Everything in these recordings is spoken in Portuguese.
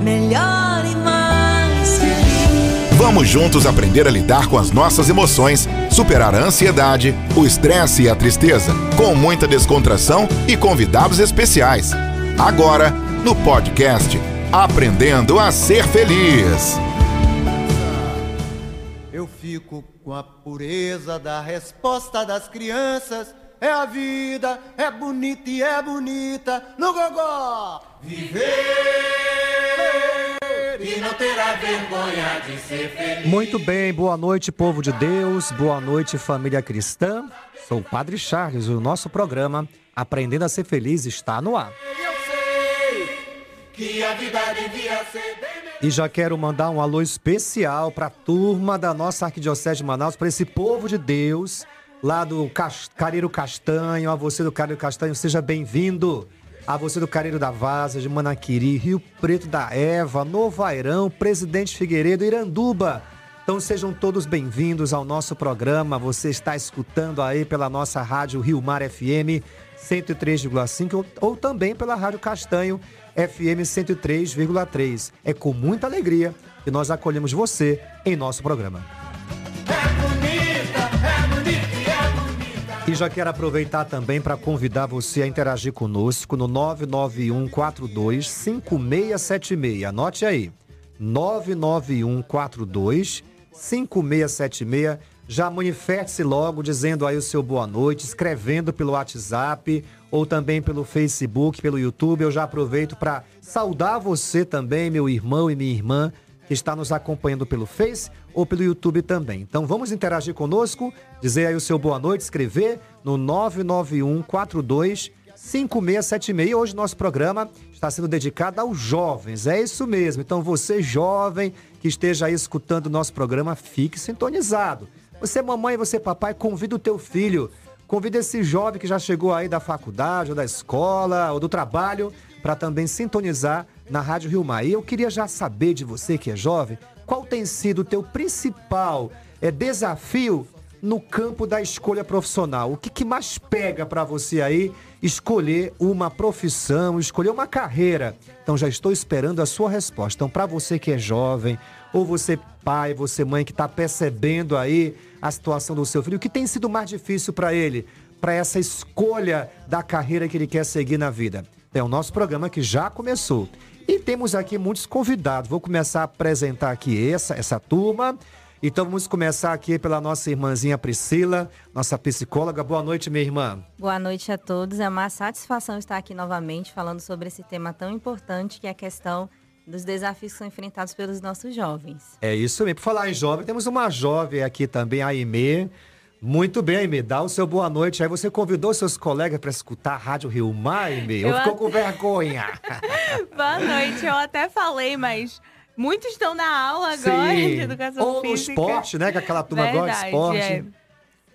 melhor e mais feliz. Vamos juntos aprender a lidar com as nossas emoções, superar a ansiedade, o estresse e a tristeza, com muita descontração e convidados especiais. Agora, no podcast Aprendendo a Ser Feliz. Eu fico com a pureza da resposta das crianças. É a vida, é bonita e é bonita no gogó. Viver e não terá vergonha de ser feliz. Muito bem, boa noite, povo de Deus, boa noite, família cristã. Sou o Padre Charles, o nosso programa Aprendendo a Ser Feliz está no ar. E já quero mandar um alô especial para a turma da nossa Arquidiocese de Manaus, para esse povo de Deus, lá do Careiro Castanho. A você do Careiro Castanho, seja bem-vindo. A você do Careiro da Vaza, de Manaquiri, Rio Preto da Eva, Novo Airão, Presidente Figueiredo, Iranduba. Então sejam todos bem-vindos ao nosso programa. Você está escutando aí pela nossa rádio Rio Mar FM 103,5 ou, ou também pela Rádio Castanho FM 103,3. É com muita alegria que nós acolhemos você em nosso programa. E já quero aproveitar também para convidar você a interagir conosco no 99142 5676. Anote aí. 99142 5676. Já manifeste-se logo dizendo aí o seu boa noite, escrevendo pelo WhatsApp ou também pelo Facebook, pelo YouTube. Eu já aproveito para saudar você também, meu irmão e minha irmã, que está nos acompanhando pelo Face ou pelo YouTube também. Então vamos interagir conosco, dizer aí o seu boa noite, escrever no 991 42 5676. Hoje nosso programa está sendo dedicado aos jovens. É isso mesmo. Então você jovem que esteja aí escutando o nosso programa, fique sintonizado. Você mamãe, você papai, convida o teu filho, convida esse jovem que já chegou aí da faculdade ou da escola ou do trabalho para também sintonizar na Rádio Rio Mar. E eu queria já saber de você que é jovem, qual tem sido o teu principal é, desafio no campo da escolha profissional? O que, que mais pega para você aí escolher uma profissão, escolher uma carreira? Então já estou esperando a sua resposta. Então para você que é jovem, ou você pai, você mãe que está percebendo aí a situação do seu filho, o que tem sido mais difícil para ele, para essa escolha da carreira que ele quer seguir na vida? É o nosso programa que já começou. E temos aqui muitos convidados. Vou começar a apresentar aqui essa, essa turma. Então vamos começar aqui pela nossa irmãzinha Priscila, nossa psicóloga. Boa noite, minha irmã. Boa noite a todos. É uma satisfação estar aqui novamente falando sobre esse tema tão importante que é a questão dos desafios que são enfrentados pelos nossos jovens. É isso mesmo. Por falar em jovem, temos uma jovem aqui também, a Aimee. Muito bem, Aimee. Dá o seu boa noite. Aí você convidou seus colegas para escutar a Rádio Rio Mar, Aimee? Ou Eu ficou até- com vergonha? Boa noite, eu até falei, mas muitos estão na aula agora de educação Ou no física. esporte, né? Que aquela turma gosta de Verdade, esporte. é.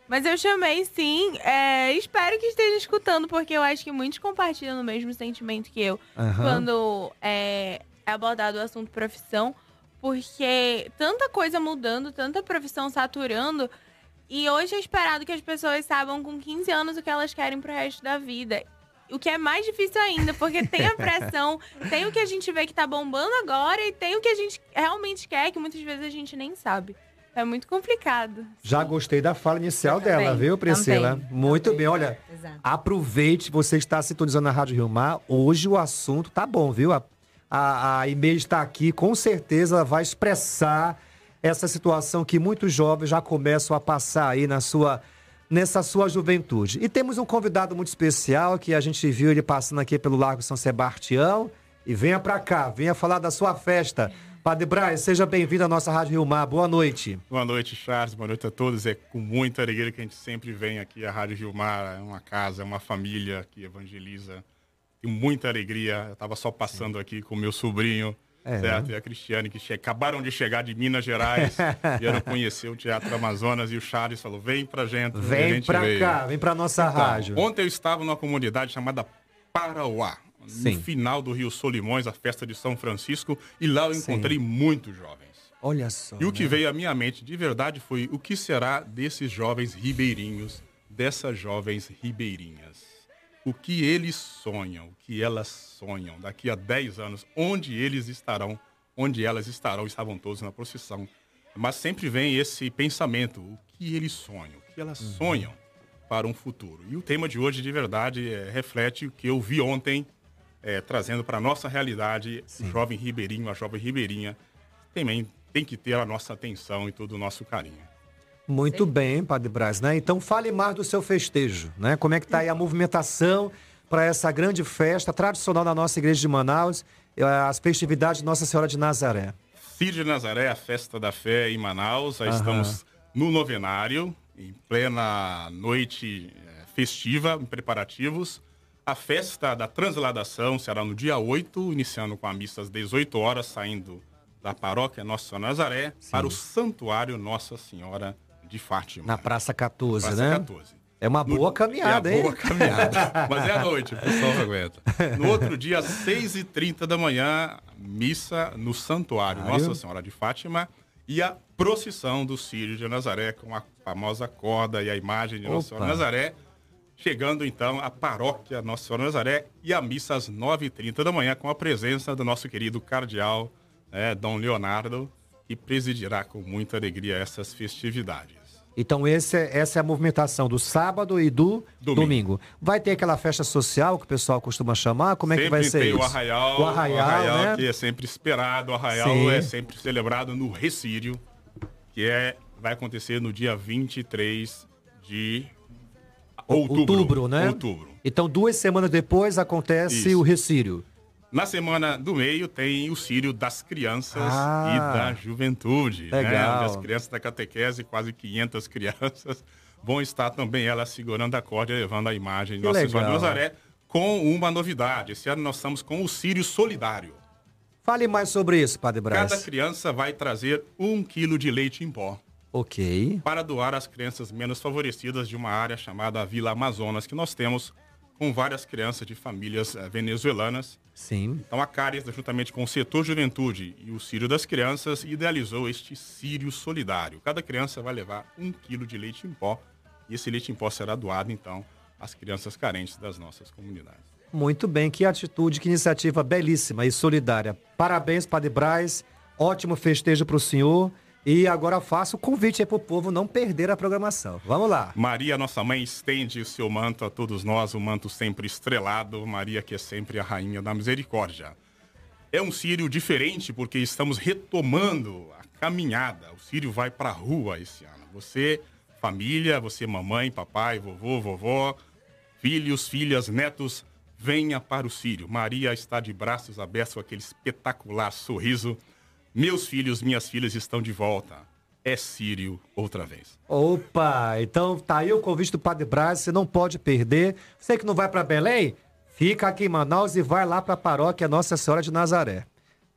Mas eu chamei sim, é, espero que esteja escutando, porque eu acho que muitos compartilham o mesmo sentimento que eu Aham. quando é, é abordado o assunto profissão, porque tanta coisa mudando, tanta profissão saturando, e hoje é esperado que as pessoas saibam com 15 anos o que elas querem pro resto da vida. O que é mais difícil ainda, porque tem a pressão, tem o que a gente vê que tá bombando agora e tem o que a gente realmente quer, que muitas vezes a gente nem sabe. É muito complicado. Já gostei da fala inicial também, dela, viu, Priscila? também, Muito bem, olha. Exato. Aproveite, você está sintonizando na Rádio Rio Mar. Hoje o assunto tá bom, viu? A, a, a e-mail está aqui, com certeza ela vai expressar essa situação que muitos jovens já começam a passar aí na sua, nessa sua juventude. E temos um convidado muito especial que a gente viu ele passando aqui pelo Largo São Sebastião. E venha para cá, venha falar da sua festa. Padre Braz, seja bem-vindo à nossa Rádio Rio Mar. Boa noite. Boa noite, Charles. Boa noite a todos. É com muita alegria que a gente sempre vem aqui à Rádio Gilmar. É uma casa, é uma família que evangeliza. Com muita alegria. Eu estava só passando aqui com meu sobrinho, É, certo? E a Cristiane, que che- acabaram de chegar de Minas Gerais. vieram conhecer o Teatro Amazonas. E o Charles falou, vem pra gente. Vem gente pra veio. cá, vem pra nossa Então, rádio. Ontem eu estava numa comunidade chamada Parauá. Sim. No final do Rio Solimões, a festa de São Francisco. E lá eu Sim. encontrei muitos jovens. Olha só. E o que né? veio à minha mente de verdade foi o que será desses jovens ribeirinhos, dessas jovens ribeirinhas. O que eles sonham, o que elas sonham daqui a 10 anos, onde eles estarão, onde elas estarão, estavam todos na procissão. Mas sempre vem esse pensamento, o que eles sonham, o que elas Uhum. sonham para um futuro. E o tema de hoje, de verdade, é, reflete o que eu vi ontem, é, trazendo para a nossa realidade, o jovem ribeirinho, a jovem ribeirinha, também tem que ter a nossa atenção e todo o nosso carinho. Muito bem, Padre Braz, né? Então fale mais do seu festejo, né? Como é que tá aí a movimentação para essa grande festa tradicional da nossa igreja de Manaus, eh, as festividades de Nossa Senhora de Nazaré. Círio de Nazaré, a festa da fé em Manaus. Já estamos no novenário, em plena noite eh, festiva, em preparativos. A festa da transladação será no dia 8, iniciando com a missa às 18 horas, saindo da paróquia Nossa Senhora de Nazaré para o santuário Nossa Senhora de Fátima. Na Praça 14, Praça né? 14. É uma boa caminhada, é a hein? boa caminhada. Mas é à noite, o pessoal não aguenta. No outro dia, às 6h30 da manhã, missa no santuário. Nossa Senhora de Fátima e a procissão do Círio de Nazaré com a famosa corda e a imagem de Nossa Senhora de Opa. Nazaré. Chegando então à paróquia Nossa Senhora de Nazaré e a missa às 9h30 da manhã com a presença do nosso querido cardeal, né, Dom Leonardo, que presidirá com muita alegria essas festividades. Então esse é- essa é a movimentação do sábado e do domingo. Domingo. Vai ter aquela festa social que o pessoal costuma chamar? Como é que vai ser isso? o arraial, O arraial, né? que é sempre esperado. O arraial Sim. é sempre celebrado no Recírio, que é vai acontecer no dia 23 de outubro. né? Outubro. Então duas semanas depois acontece Isso. o Recírio. Na semana do meio tem o Círio das Crianças Ah. e da Juventude. Né? Legal. Onde as crianças da catequese, quase 500 crianças, vão estar também elas segurando a corda e levando a imagem de Que Nossa Senhora de legal. Nazaré com uma novidade. Esse ano nós estamos com o Círio Solidário. Fale mais sobre isso, Padre Braz. Cada criança vai trazer um quilo de leite em pó Ok. para doar às crianças menos favorecidas de uma área chamada Vila Amazonas, que nós temos com várias crianças de famílias eh, venezuelanas. Sim. Então a Caris, juntamente com o setor Juventude e o Círio das Crianças, idealizou este Círio Solidário. Cada criança vai levar um quilo de leite em pó e esse leite em pó será doado, então, às crianças carentes das nossas comunidades. Muito bem, que atitude, que iniciativa belíssima e solidária. Parabéns, Padre Braz. Ótimo festejo para o senhor. E agora faço o convite aí para o povo não perder a programação. Vamos lá. Maria, nossa mãe, estende o seu manto a todos nós, o manto sempre estrelado. Maria, que é sempre a rainha da misericórdia. É um Sírio diferente porque estamos retomando a caminhada. O Sírio vai para a rua esse ano. Você, família, você, mamãe, papai, vovô, vovó, filhos, filhas, netos, venha para o Sírio. Maria está de braços abertos com aquele espetacular sorriso. Meus filhos, minhas filhas estão de volta. É Sírio outra vez. Opa, então tá aí o convite do Padre Braz, você não pode perder. Você que não vai para Belém, fica aqui em Manaus e vai lá para a paróquia Nossa Senhora de Nazaré.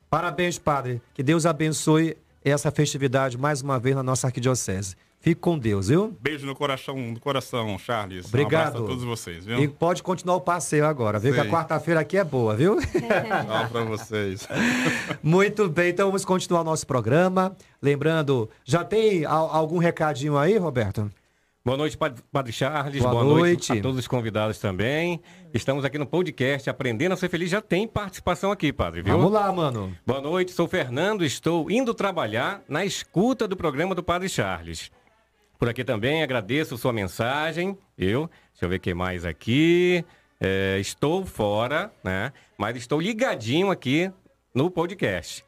Parabéns, Padre. Que Deus abençoe essa festividade mais uma vez na nossa arquidiocese. Fique com Deus, viu? Beijo no coração, no coração, Charles. Um Obrigado. abraço a todos vocês, viu? E pode continuar o passeio agora, viu? Que a quarta-feira aqui é boa, viu? Tchau pra vocês. Muito bem, então vamos continuar nosso programa. Lembrando, já tem al- algum recadinho aí, Roberto? Boa noite, Padre Padre Charles. Boa Boa, noite. noite. a todos os convidados também. Estamos aqui no podcast Aprendendo a Ser Feliz. Já tem participação aqui, Padre, viu? Vamos lá, mano. Boa noite, sou Fernando. Estou indo trabalhar na escuta do programa do Padre Charles. Por aqui também agradeço sua mensagem. Eu, deixa eu ver o que mais aqui. É, estou fora, né? Mas estou ligadinho aqui no podcast.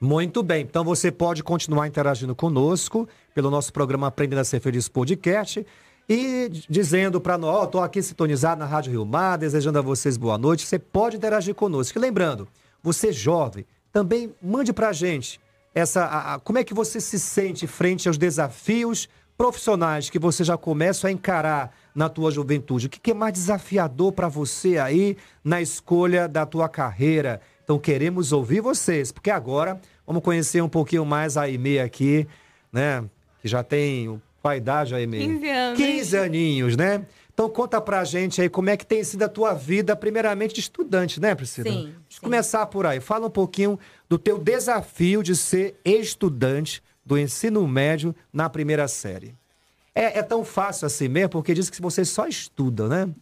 Muito bem, então você pode continuar interagindo conosco pelo nosso programa Aprendendo a Ser Feliz Podcast e dizendo para nós, ó, tô aqui sintonizado na Rádio Rio Mar, desejando a vocês boa noite. Você pode interagir conosco. E lembrando, você jovem, também mande pra gente essa a- a- como é que você se sente frente aos desafios profissionais que você já começa a encarar na tua juventude. O que é mais desafiador para você aí na escolha da tua carreira? Então queremos ouvir vocês, porque agora vamos conhecer um pouquinho mais a Aimee aqui, né? Que já tem qual a idade, Aimee? 15 anos. 15 aninhos, né? Então conta pra gente aí como é que tem sido a tua vida, primeiramente de estudante, né, Priscila? Sim, Deixa eu sim. começar por aí. Fala um pouquinho do teu desafio de ser estudante do ensino médio na primeira série. É, é tão fácil assim mesmo, porque diz que você só estuda, né?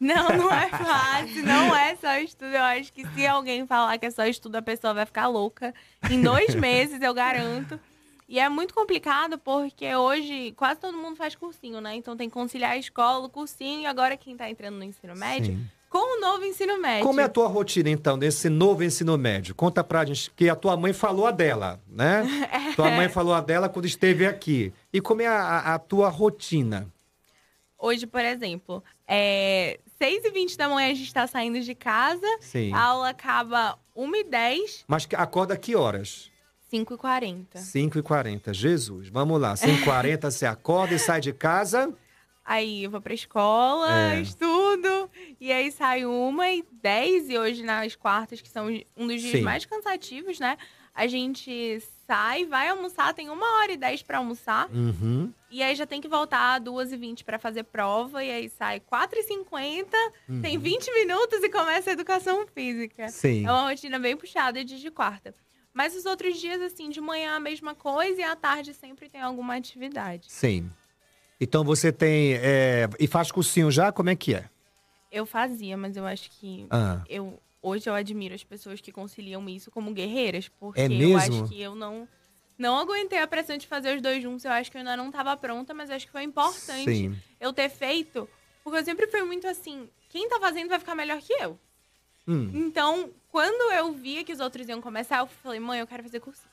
Não, não é fácil, não é só estudo. Eu acho que se alguém falar que é só estudo, a pessoa vai ficar louca. Em dois meses, eu garanto. E é muito complicado porque hoje quase todo mundo faz cursinho, né? Então tem que conciliar a escola, o cursinho e agora quem tá entrando no ensino médio Sim. Com o novo ensino médio. Como é a tua rotina, então, nesse novo ensino médio? Conta pra gente, que a tua mãe falou a dela, né? Tua mãe falou a dela quando esteve aqui. E como é a, a- tua rotina? Hoje, por exemplo, é 6h20 da manhã a gente tá saindo de casa, Sim. a aula acaba 1h10, Mas acorda que horas? 5h40. 5h40. Jesus, vamos lá. 5h40 você acorda e sai de casa. Aí eu vou pra escola, É. estudo, e aí sai uma e dez, e hoje nas quartas, que são um dos dias Sim. mais cansativos, né? A gente sai, vai almoçar, tem uma hora e dez pra almoçar, Uhum. e aí já tem que voltar às duas e vinte pra fazer prova, e aí sai quatro e cinquenta, tem 20 minutos e começa a educação física. Sim. É uma rotina bem puxada de de quarta. Mas os outros dias, assim, de manhã a mesma coisa, e à tarde sempre tem alguma atividade. Sim. Então você tem. é, E faz cursinho já? Como é que é? Eu fazia, mas eu acho que Ah. eu hoje eu admiro as pessoas que conciliam isso como guerreiras, porque É eu acho que eu não não aguentei a pressão de fazer os dois juntos. Eu acho que eu ainda não estava pronta, mas acho que foi importante Sim. eu ter feito, porque eu sempre fui muito assim, quem tá fazendo vai ficar melhor que eu. Hum. Então, quando eu via que os outros iam começar, eu falei, mãe, eu quero fazer cursinho.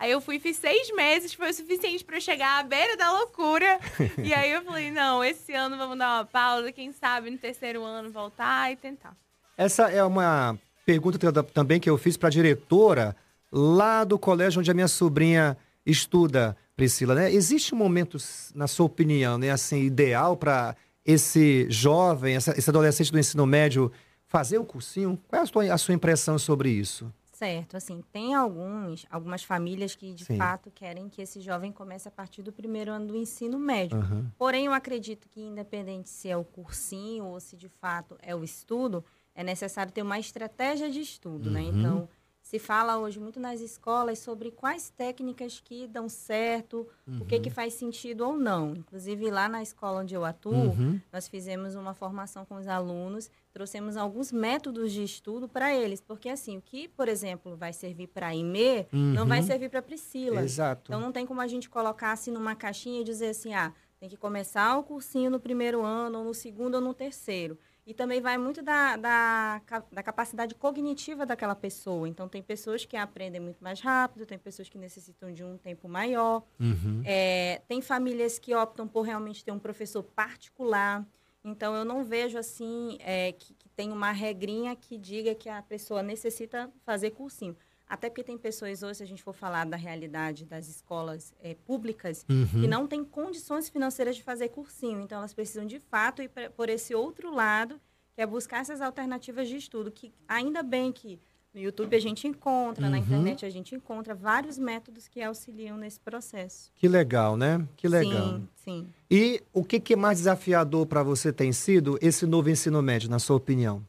Aí eu fui fiz seis meses, foi o suficiente pra eu chegar à beira da loucura. e aí eu falei, não, esse ano vamos dar uma pausa, quem sabe no terceiro ano voltar e tentar. Essa é uma pergunta também que eu fiz para a diretora lá do colégio onde a minha sobrinha estuda, Priscila. Né? Existe um momento, na sua opinião, né, assim, ideal para esse jovem, essa- esse adolescente do ensino médio fazer o cursinho? Qual é a sua, a sua impressão sobre isso? Certo, assim, tem alguns, algumas famílias que de Sim. fato querem que esse jovem comece a partir do primeiro ano do ensino médio. Aham. Porém, eu acredito que independente se é o cursinho ou se de fato é o estudo, é necessário ter uma estratégia de estudo, né? Uhum. Então, se fala hoje muito nas escolas sobre quais técnicas que dão certo, o que que faz sentido ou não. Inclusive, lá na escola onde eu atuo, Uhum. nós fizemos uma formação com os alunos, trouxemos alguns métodos de estudo para eles, porque assim, o que, por exemplo, vai servir para a Imê, não vai Uhum. servir para a Priscila. Exato. Então não tem como a gente colocar assim numa caixinha e dizer assim, ah, tem que começar o cursinho no primeiro ano, ou no segundo ou no terceiro. E também vai muito da, da, da capacidade cognitiva daquela pessoa. Então tem pessoas que aprendem muito mais rápido, tem pessoas que necessitam de um tempo maior. Uhum. É, tem famílias que optam por realmente ter um professor particular. Então, eu não vejo assim é, que, que tem uma regrinha que diga que a pessoa necessita fazer cursinho. Até porque tem pessoas hoje, se a gente for falar da realidade das escolas é, públicas, Uhum. que não têm condições financeiras de fazer cursinho. Então, elas precisam, de fato, ir pra- por esse outro lado, que é buscar essas alternativas de estudo, que ainda bem que no YouTube a gente encontra, na Uhum. internet a gente encontra vários métodos que auxiliam nesse processo. Que legal, né? Que legal. Sim, sim. E o que, que é mais desafiador para você tem sido esse novo ensino médio, na sua opinião?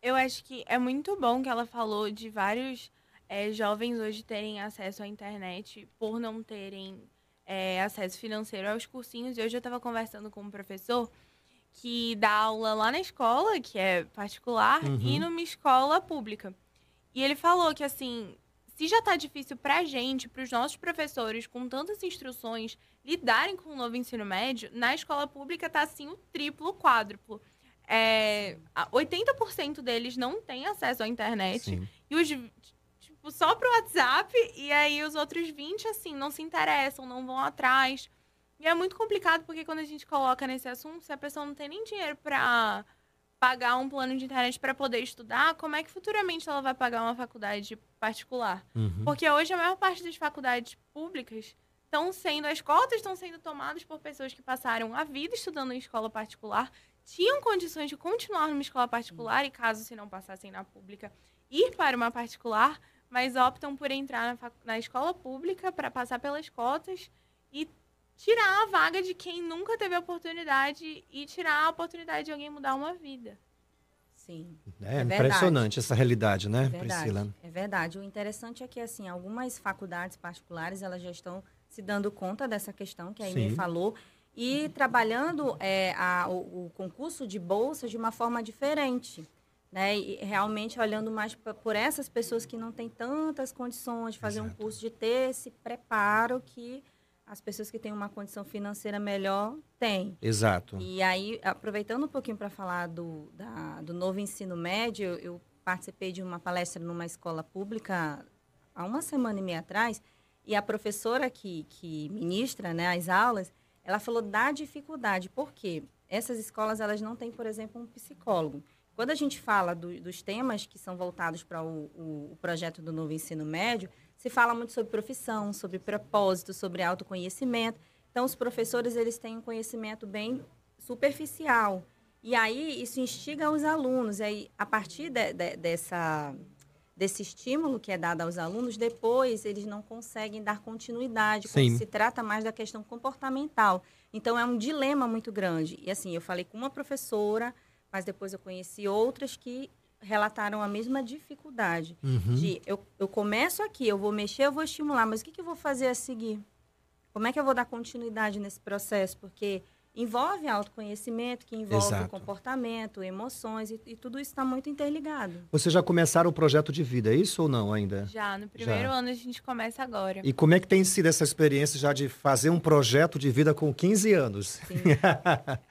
Eu acho que é muito bom que ela falou de vários eh, jovens hoje terem acesso à internet por não terem eh, acesso financeiro aos cursinhos. E hoje eu estava conversando com um professor que dá aula lá na escola, que é particular, Uhum. e numa escola pública. E ele falou que, assim, se já tá difícil pra gente, pros nossos professores, com tantas instruções, lidarem com o novo ensino médio, na escola pública tá, assim, o triplo, o quádruplo. É, a- 80% deles não têm acesso à internet. Sim. E os, tipo, só pro WhatsApp, e aí os outros 20, assim, não se interessam, não vão atrás. E é muito complicado, porque quando a gente coloca nesse assunto, se a pessoa não tem nem dinheiro pra pagar um plano de internet para poder estudar, como é que futuramente ela vai pagar uma faculdade particular? Uhum. Porque hoje a maior parte das faculdades públicas estão sendo, as cotas estão sendo tomadas por pessoas que passaram a vida estudando em escola particular, tinham condições de continuar numa escola particular e caso se não passassem na pública, ir para uma particular, mas optam por entrar na, na escola pública para passar pelas cotas e tirar a vaga de quem nunca teve a oportunidade e tirar a oportunidade de alguém mudar uma vida. Sim. É, É impressionante essa realidade, né, É verdade. Priscila? É verdade. O interessante é que, assim, algumas faculdades particulares, elas já estão se dando conta dessa questão que a Amy falou. e trabalhando é, a- o, o concurso de bolsa de uma forma diferente. Né? E realmente olhando mais por essas pessoas que não têm tantas condições de fazer um curso, de ter esse preparo que as pessoas que têm uma condição financeira melhor têm. Exato. E aí, aproveitando um pouquinho para falar do, da- do novo ensino médio, eu, participei de uma palestra numa escola pública há uma semana e meia atrás, e a professora que, que ministra né, as aulas, ela falou da dificuldade, porque essas escolas elas não têm, por exemplo, um psicólogo. Quando a gente fala do- dos temas que são voltados para o, o- o projeto do novo ensino médio, se fala muito sobre profissão, sobre propósito, sobre autoconhecimento. Então, os professores eles têm um conhecimento bem superficial. E aí, isso instiga os alunos. E aí, a partir de- de- dessa, desse estímulo que é dado aos alunos, depois eles não conseguem dar continuidade, Sim. se trata mais da questão comportamental. Então, é um dilema muito grande. E assim, eu falei com uma professora, mas depois eu conheci outras que relataram a mesma dificuldade. Uhum. De eu, eu começo aqui, eu vou mexer, eu vou estimular, mas o que, que eu vou fazer a seguir? Como é que eu vou dar continuidade nesse processo? Porque envolve autoconhecimento, que envolve Exato. comportamento, emoções, e, e tudo isso está muito interligado. Vocês já começaram o projeto de vida, é isso ou não ainda? Já, no primeiro Já. ano a gente começa agora. E como é que tem sido essa experiência já de fazer um projeto de vida com 15 anos?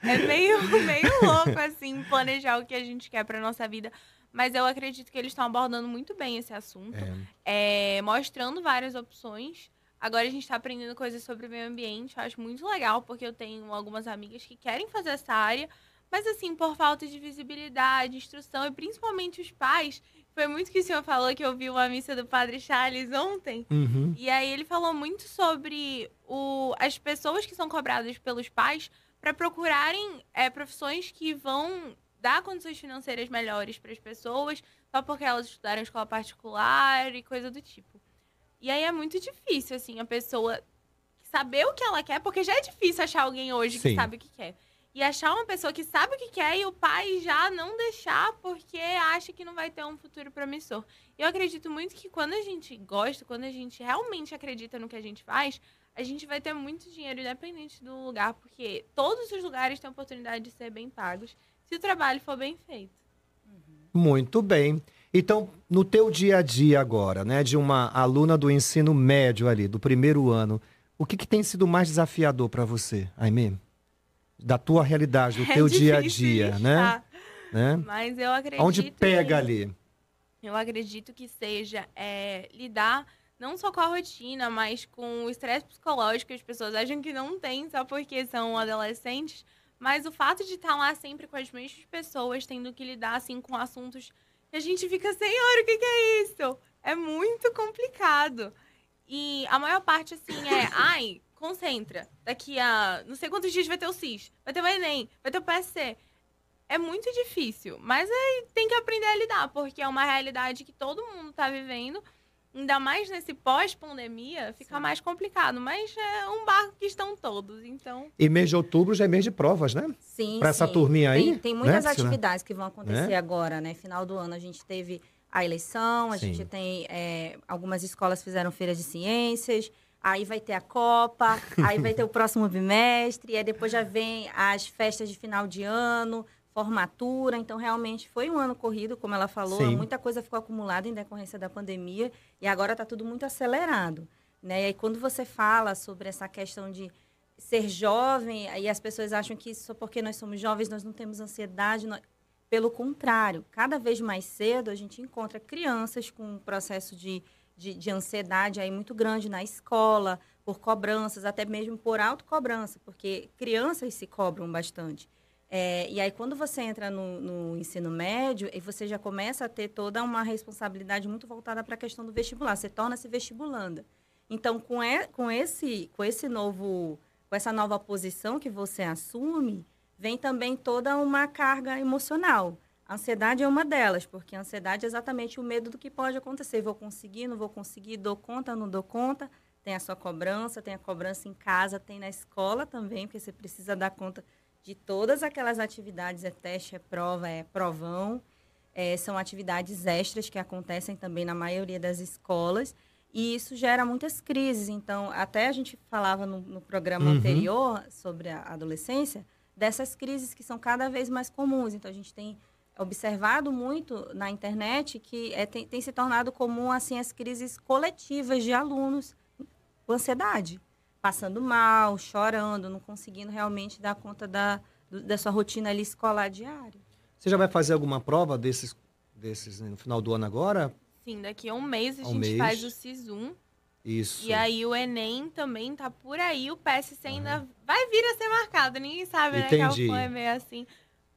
É meio, meio louco, assim, planejar o que a gente quer pra nossa vida. Mas eu acredito que eles estão abordando muito bem esse assunto, é, mostrando várias opções. Agora a gente está aprendendo coisas sobre o meio ambiente. Eu acho muito legal, porque eu tenho algumas amigas que querem fazer essa área, mas assim, por falta de visibilidade, instrução, e principalmente os pais. Foi muito que o senhor falou que eu vi uma missa do Padre Charles ontem. Uhum. E aí ele falou muito sobre o, as pessoas que são cobradas pelos pais para procurarem é, profissões que vão dar condições financeiras melhores para as pessoas, só porque elas estudaram escola particular e coisa do tipo. E aí é muito difícil, assim, a pessoa saber o que ela quer, porque já é difícil achar alguém hoje Sim. que sabe o que quer. E achar uma pessoa que sabe o que quer e o pai já não deixar porque acha que não vai ter um futuro promissor. Eu acredito muito que quando a gente gosta, quando a gente realmente acredita no que a gente faz, a gente vai ter muito dinheiro independente do lugar, porque todos os lugares têm a oportunidade de ser bem pagos se o trabalho for bem feito. Muito bem. Então, no teu dia a dia agora, né, de uma aluna do ensino médio ali, do primeiro ano, o que, que tem sido mais desafiador para você, Aimee? Da tua realidade, do É teu dia a dia, né? né? Mas eu acredito Onde pega que- ali? Eu acredito que seja é, lidar não só com a rotina, mas com o estresse psicológico que as pessoas acham que não tem só porque são adolescentes. Mas o fato de estar lá sempre com as mesmas pessoas, tendo que lidar assim com assuntos que a gente fica, senhor, o que, que é isso? É muito complicado. E a maior parte, assim, é, ai, concentra. Daqui a não sei quantos dias vai ter o CIS, vai ter o Enem, vai ter o PSC. É muito difícil, mas aí tem que aprender a lidar, porque é uma realidade que todo mundo tá vivendo. Ainda mais nesse pós-pandemia, fica mais complicado. Mas é um barco que estão todos, então... E mês de outubro já é mês de provas, né? Sim, Pra essa sim. turminha aí, Tem, tem muitas né, atividades que vão acontecer Né? agora, né? Final do ano a gente teve a eleição, a Sim. gente tem... é, algumas escolas fizeram feiras de ciências, aí vai ter a Copa, aí vai ter o próximo bimestre, aí depois já vem as festas de final de ano, formatura. Então, realmente, foi um ano corrido, como ela falou. Sim. Muita coisa ficou acumulada em decorrência da pandemia e agora está tudo muito acelerado. Né? E aí, quando você fala sobre essa questão de ser jovem, aí as pessoas acham que só porque nós somos jovens nós não temos ansiedade. nós- Pelo contrário, cada vez mais cedo a gente encontra crianças com um processo de, de, de ansiedade aí muito grande na escola, por cobranças, até mesmo por autocobrança, porque crianças se cobram bastante. É, e aí, quando você entra no, no ensino médio, e você já começa a ter toda uma responsabilidade muito voltada para a questão do vestibular. Você torna-se vestibulanda. Então, com, e- com esse, com esse novo, com essa nova posição que você assume, vem também toda uma carga emocional. A ansiedade é uma delas, porque a ansiedade é exatamente o medo do que pode acontecer. Vou conseguir, não vou conseguir, dou conta, não dou conta. Tem a sua cobrança, tem a cobrança em casa, tem na escola também, porque você precisa dar conta de todas aquelas atividades, é teste, é prova, é provão. É, são atividades extras que acontecem também na maioria das escolas. E isso gera muitas crises. Então, até a gente falava no, no programa Uhum. anterior sobre a adolescência, dessas crises que são cada vez mais comuns. Então, a gente tem observado muito na internet que é, tem, tem se tornado comum assim as crises coletivas de alunos com ansiedade, passando mal, chorando, não conseguindo realmente dar conta da, do- da sua rotina ali escolar diária. Você já vai fazer alguma prova desses, desses né, no final do ano agora? Sim, daqui a um mês a Um gente mês. faz o SISUM. Isso. E aí o Enem também tá por aí. O PSC ainda vai vir a ser marcado. Ninguém sabe, né? Que Entendi. é meio assim.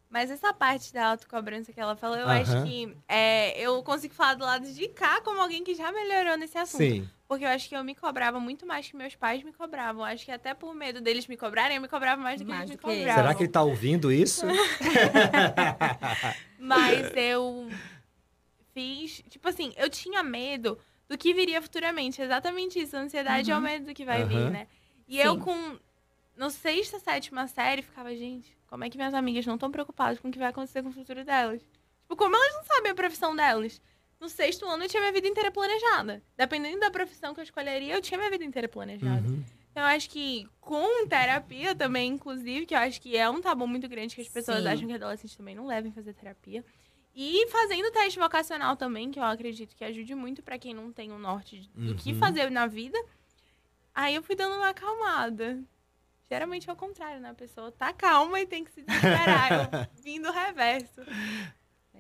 Mas essa parte da autocobrança que ela falou, eu Aham. acho que é, eu consigo falar do lado de cá como alguém que já melhorou nesse assunto. Sim. Porque eu acho que eu me cobrava muito mais que meus pais me cobravam. Eu acho que até por medo deles me cobrarem, eu me cobrava mais do que Mais eles me do que cobravam. Será que ele está ouvindo isso? Mas eu fiz. Tipo assim, eu tinha medo do que viria futuramente. Exatamente isso. A ansiedade é o medo do que vai vir, Aham. né? E eu, Sim. com. No sexta, sétima série, ficava, gente, como é que minhas amigas não estão preocupadas com o que vai acontecer com o futuro delas? Tipo, como elas não sabem a profissão delas? No sexto ano, eu tinha minha vida inteira planejada. Dependendo da profissão que eu escolheria, eu tinha minha vida inteira planejada. Uhum. Então, eu acho que com terapia também, inclusive, que eu acho que é um tabu muito grande que as pessoas Sim. acham que adolescentes também não devem fazer terapia. E fazendo teste vocacional também, que eu acredito que ajude muito pra quem não tem um norte do que Uhum. fazer na vida. Aí eu fui dando uma acalmada. Geralmente é o contrário, né? A pessoa tá calma e tem que se desesperar. eu vim do reverso.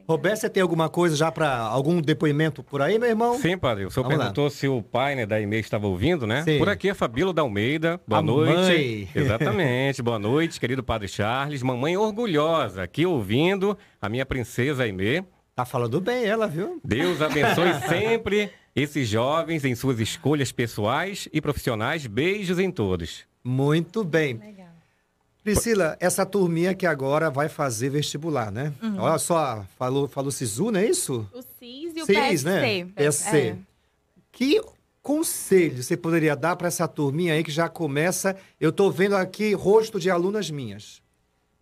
Roberto, você tem alguma coisa já para algum depoimento por aí, meu irmão? Sim, padre. O senhor Vamos lá. perguntou se o pai né, da e estava ouvindo, né? Sim. Por aqui é Fabíola da Almeida. Boa A noite. mãe. Exatamente. Boa noite, querido padre Charles. Mamãe orgulhosa aqui ouvindo a minha princesa Aimee. Tá falando bem ela, viu? Deus abençoe sempre esses jovens em suas escolhas pessoais e profissionais. Beijos em todos. Muito bem. Legal. Priscila, essa turminha que agora vai fazer vestibular, né? Uhum. Olha só, falou, falou Sisu, não é isso? O CIS e o CIS, PSC. né? PSC. É. Que conselho você poderia dar para essa turminha aí que já começa? Eu estou vendo aqui rosto de alunas minhas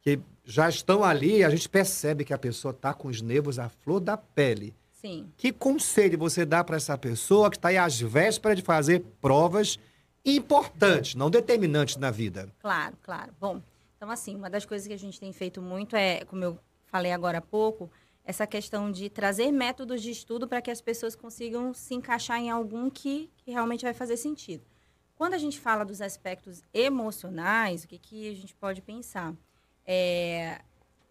que já estão ali, a gente percebe que a pessoa está com os nervos à flor da pele. Sim. Que conselho você dá para essa pessoa que está aí às vésperas de fazer provas importantes, não determinantes na vida? Claro, claro. Bom, então assim, uma das coisas que a gente tem feito muito é, como eu falei agora há pouco, essa questão de trazer métodos de estudo para que as pessoas consigam se encaixar em algum que, que realmente vai fazer sentido. Quando a gente fala dos aspectos emocionais, o que, que a gente pode pensar? É,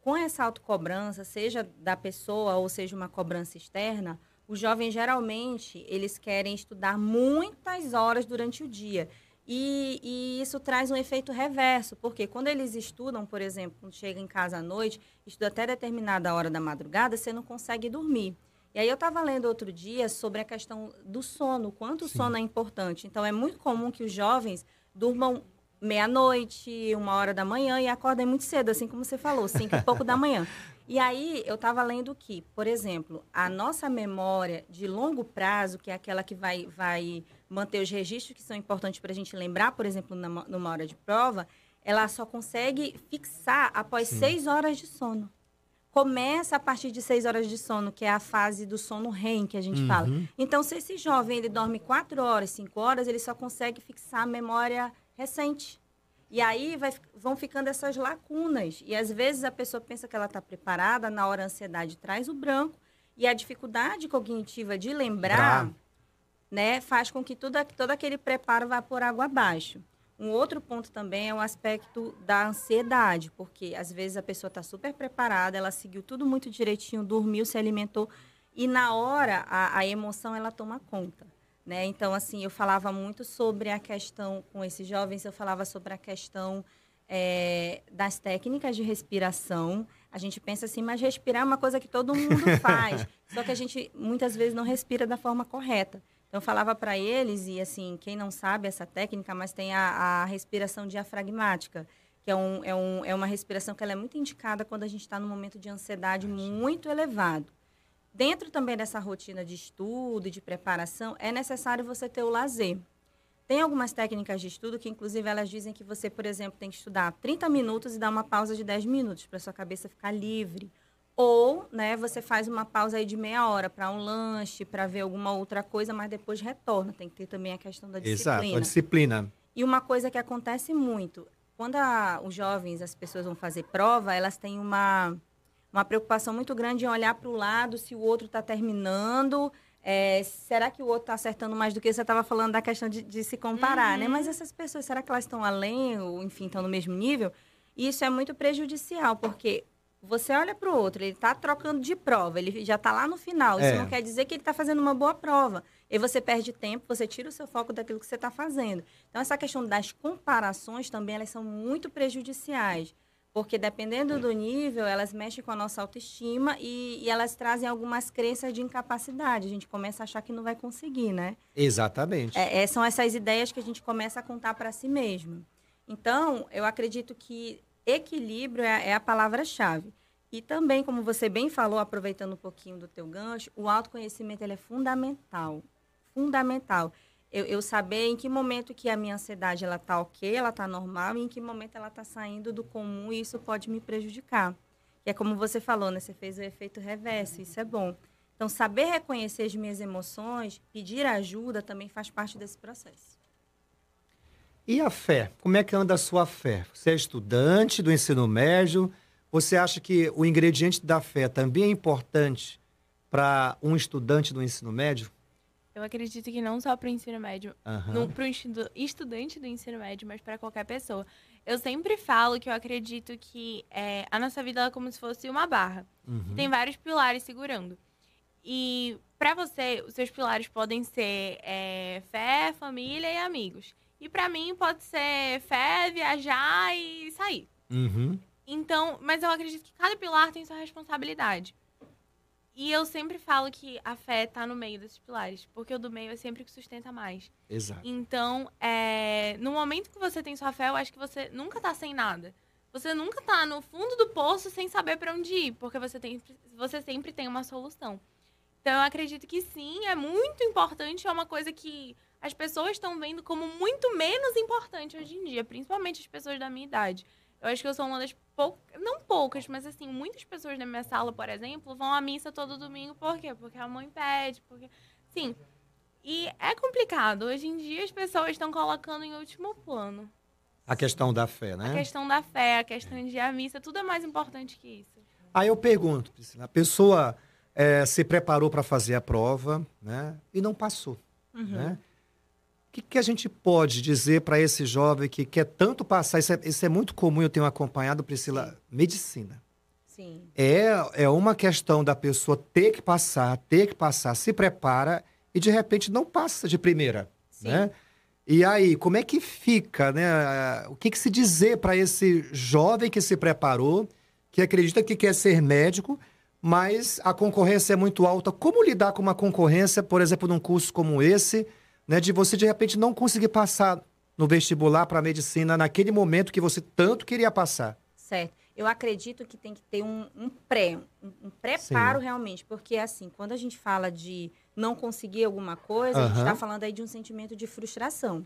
com essa autocobrança, seja da pessoa ou seja uma cobrança externa, os jovens geralmente eles querem estudar muitas horas durante o dia. E, e isso traz um efeito reverso, porque quando eles estudam, por exemplo, quando chega em casa à noite, estuda até determinada hora da madrugada, você não consegue dormir. E aí eu estava lendo outro dia sobre a questão do sono, o quanto o sono é importante. Então é muito comum que os jovens durmam meia-noite, uma hora da manhã e acordem muito cedo, assim como você falou, cinco e pouco da manhã. E aí eu estava lendo que, por exemplo, a nossa memória de longo prazo, que é aquela que vai, vai manter os registros que são importantes para a gente lembrar, por exemplo, numa, numa hora de prova, ela só consegue fixar após seis horas de sono. Começa a partir de seis horas de sono, que é a fase do sono REM que a gente fala. Então, se esse jovem ele dorme quatro horas, cinco horas, ele só consegue fixar a memória recente. E aí vai, vão ficando essas lacunas. E às vezes a pessoa pensa que ela está preparada, na hora a ansiedade traz o branco. E a dificuldade cognitiva de lembrar né, faz com que tudo, todo aquele preparo vá por água abaixo. Um outro ponto também é o aspecto da ansiedade, porque às vezes a pessoa está super preparada, ela seguiu tudo muito direitinho, dormiu, se alimentou, e na hora a, a emoção ela toma conta. Né? Então, assim, eu falava muito sobre a questão, com esses jovens, eu falava sobre a questão é, das técnicas de respiração. A gente pensa assim, mas respirar é uma coisa que todo mundo faz. só que a gente muitas vezes não respira da forma correta. Então, eu falava para eles, e assim, quem não sabe essa técnica, mas tem a, a respiração diafragmática, que é, um, é, um, é uma respiração que ela é muito indicada quando a gente está num momento de ansiedade muito elevado. Dentro também dessa rotina de estudo e de preparação, é necessário você ter o lazer. Tem algumas técnicas de estudo que, inclusive, elas dizem que você, por exemplo, tem que estudar 30 minutos e dar uma pausa de 10 minutos para sua cabeça ficar livre. Ou, né, você faz uma pausa aí de meia hora para um lanche, para ver alguma outra coisa, mas depois retorna. Tem que ter também a questão da disciplina. Exato, a disciplina. E uma coisa que acontece muito, quando a- os jovens, as pessoas vão fazer prova, elas têm uma, uma preocupação muito grande em olhar para o lado, se o outro está terminando, é, será que o outro está acertando mais do que você estava falando da questão de, de se comparar, né? Mas essas pessoas, será que elas estão além ou, enfim, estão no mesmo nível? E isso é muito prejudicial, porque você olha para o outro, ele está trocando de prova, ele já está lá no final. Isso É. não quer dizer que ele está fazendo uma boa prova. E você perde tempo, você tira o seu foco daquilo que você está fazendo. Então, essa questão das comparações também, elas são muito prejudiciais. Porque dependendo do nível, elas mexem com a nossa autoestima e, e elas trazem algumas crenças de incapacidade. A gente começa a achar que não vai conseguir, né? Exatamente. É, é, são essas ideias que a gente começa a contar para si mesmo. Então, eu acredito que equilíbrio é, a- é a palavra-chave. E também, como você bem falou, aproveitando um pouquinho do teu gancho, o autoconhecimento ele é fundamental. Fundamental. Eu, eu saber em que momento que a minha ansiedade ela tá ok, ela tá normal, e em que momento ela tá saindo do comum e isso pode me prejudicar. Que é como você falou, né? Você fez o efeito reverso, isso é bom. Então, saber reconhecer as minhas emoções, pedir ajuda também faz parte desse processo. E a fé? Como é que anda a sua fé? Você é estudante do ensino médio. Você acha que o ingrediente da fé também é importante para um estudante do ensino médio? Eu acredito que não só para o ensino médio, Aham. para o estudante do ensino médio, mas para qualquer pessoa. Eu sempre falo que eu acredito que é, a nossa vida é como se fosse uma barra. Uhum. Tem vários pilares segurando. E para você, os seus pilares podem ser é, fé, família e amigos. E para mim pode ser fé, viajar e sair. Uhum. Então, mas eu acredito que cada pilar tem sua responsabilidade. E eu sempre falo que a fé tá no meio desses pilares, porque o do meio é sempre o que sustenta mais. Exato. Então, é, no momento que você tem sua fé, eu acho que você nunca tá sem nada. Você nunca tá no fundo do poço sem saber para onde ir, porque você, tem, você sempre tem uma solução. Então, eu acredito que sim, é muito importante, é uma coisa que as pessoas estão vendo como muito menos importante hoje em dia, principalmente as pessoas da minha idade. Eu acho que eu sou uma das poucas, não poucas, mas assim, muitas pessoas na minha sala, por exemplo, vão à missa todo domingo, por quê? Porque a mãe pede, porque. Sim. E é complicado. Hoje em dia as pessoas estão colocando em último plano. A questão da fé, A né? questão da fé, a questão de à missa, tudo é mais importante que isso. Aí eu pergunto, Priscila, a pessoa eh, se preparou para fazer a prova, né? E não passou, né? O que, que a gente pode dizer para esse jovem que quer tanto passar? Isso é, isso é muito comum, eu tenho acompanhado, Priscila, medicina. Sim. É, é uma questão da pessoa ter que passar, ter que passar, se prepara e de repente não passa de primeira, Sim. né? E aí, como é que fica, né? O que, que se dizer para esse jovem que se preparou, que acredita que quer ser médico, mas a concorrência é muito alta? Como lidar com uma concorrência, por exemplo, num curso como esse, né? De você de repente não conseguir passar no vestibular para medicina naquele momento que você tanto queria passar? Certo. Eu acredito que tem que ter um, um pré, um, um preparo realmente, porque assim, quando a gente fala de não conseguir alguma coisa, a gente está falando aí de um sentimento de frustração.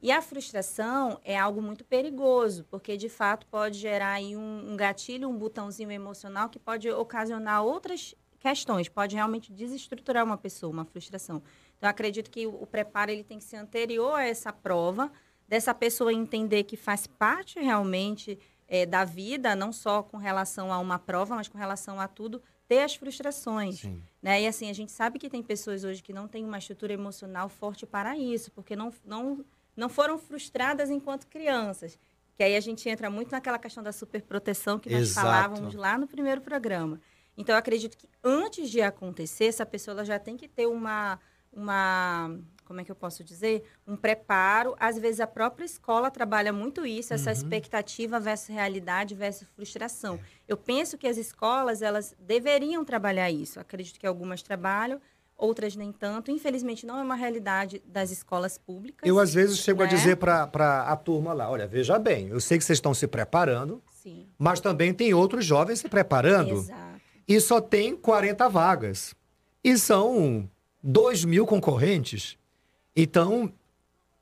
E a frustração é algo muito perigoso, porque de fato pode gerar aí um, um gatilho, um botãozinho emocional que pode ocasionar outras questões, pode realmente desestruturar uma pessoa, uma frustração. Então, eu acredito que o, preparo ele tem que ser anterior a essa prova, dessa pessoa entender que faz parte realmente eh, da vida, não só com relação a uma prova, mas com relação a tudo, ter as frustrações. Sim. Né? E assim, a gente sabe que tem pessoas hoje que não têm uma estrutura emocional forte para isso, porque não, não, não foram frustradas enquanto crianças. Que aí a gente entra muito naquela questão da superproteção que nós Exato. falávamos lá no primeiro programa. Então, eu acredito que antes de acontecer, essa pessoa já tem que ter uma, uma, como é que eu posso dizer? Um preparo. Às vezes, a própria escola trabalha muito isso, essa expectativa versus realidade versus frustração. Eu penso que as escolas, elas deveriam trabalhar isso. Acredito que algumas trabalham, outras nem tanto. Infelizmente, não é uma realidade das escolas públicas. Eu, às vezes, chego a né? dizer para a turma lá: olha, veja bem, eu sei que vocês estão se preparando, Sim, mas também tem outros jovens se preparando. exato. E só tem 40 vagas. E são 2 mil concorrentes. Então,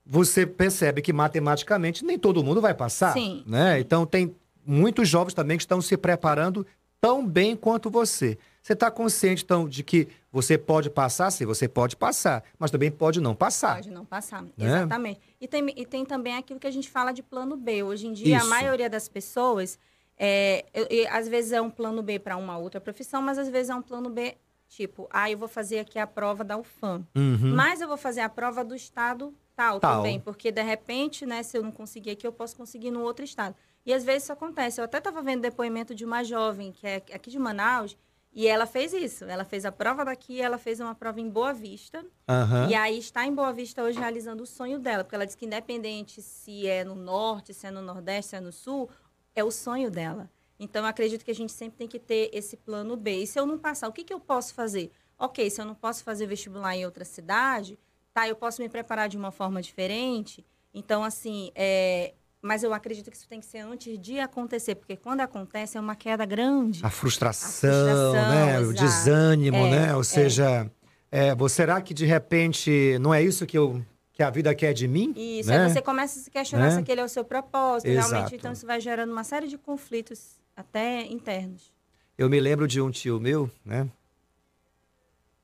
você percebe que matematicamente nem todo mundo vai passar. Sim. Né? Então, tem muitos jovens também que estão se preparando tão bem quanto você. Você está consciente, então, de que você pode passar? Sim, você pode passar, mas também pode não passar. Pode não passar, Né? exatamente. E tem, e tem também aquilo que a gente fala de plano B. Hoje em dia, Isso. a maioria das pessoas, é, eu- às vezes é um plano B para uma outra profissão, mas às vezes é um plano B, tipo, ah, eu vou fazer aqui a prova da UFAM. Uhum. Mas eu vou fazer a prova do estado tal, Tal. também, porque de repente, né, se eu não conseguir aqui, eu posso conseguir no outro estado. E às vezes isso acontece. Eu até estava vendo depoimento de uma jovem que é aqui de Manaus, e ela fez isso. Ela fez a prova daqui, ela fez uma prova em Boa Vista. Aham. E aí está em Boa Vista hoje realizando o sonho dela, porque ela diz que independente se é no norte, se é no nordeste, se é no sul, é o sonho dela. Então acredito que a gente sempre tem que ter esse plano B. E se eu não passar, o que, que eu posso fazer? Ok, se eu não posso fazer vestibular em outra cidade, tá, eu posso me preparar de uma forma diferente. Então, assim, é, mas eu acredito que isso tem que ser antes de acontecer, porque quando acontece é uma queda grande. A frustração, A frustração, né? O exato. desânimo, É, né? Ou é. seja, é, você- será que de repente não é isso que, eu, que a vida quer de mim? Isso, né? aí você começa a se questionar Né? se aquele é o seu propósito. Exato. Realmente, então isso vai gerando uma série de conflitos, até internos. Eu me lembro de um tio meu, né?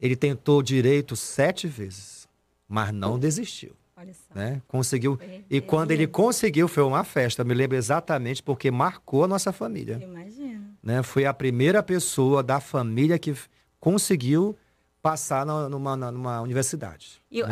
Ele tentou direito sete vezes, mas não desistiu, Olha só. né? Conseguiu. E quando ele conseguiu, foi uma festa. Eu me lembro exatamente porque marcou a nossa família. Imagina. né? Foi a primeira pessoa da família que conseguiu passar numa, numa universidade. E né?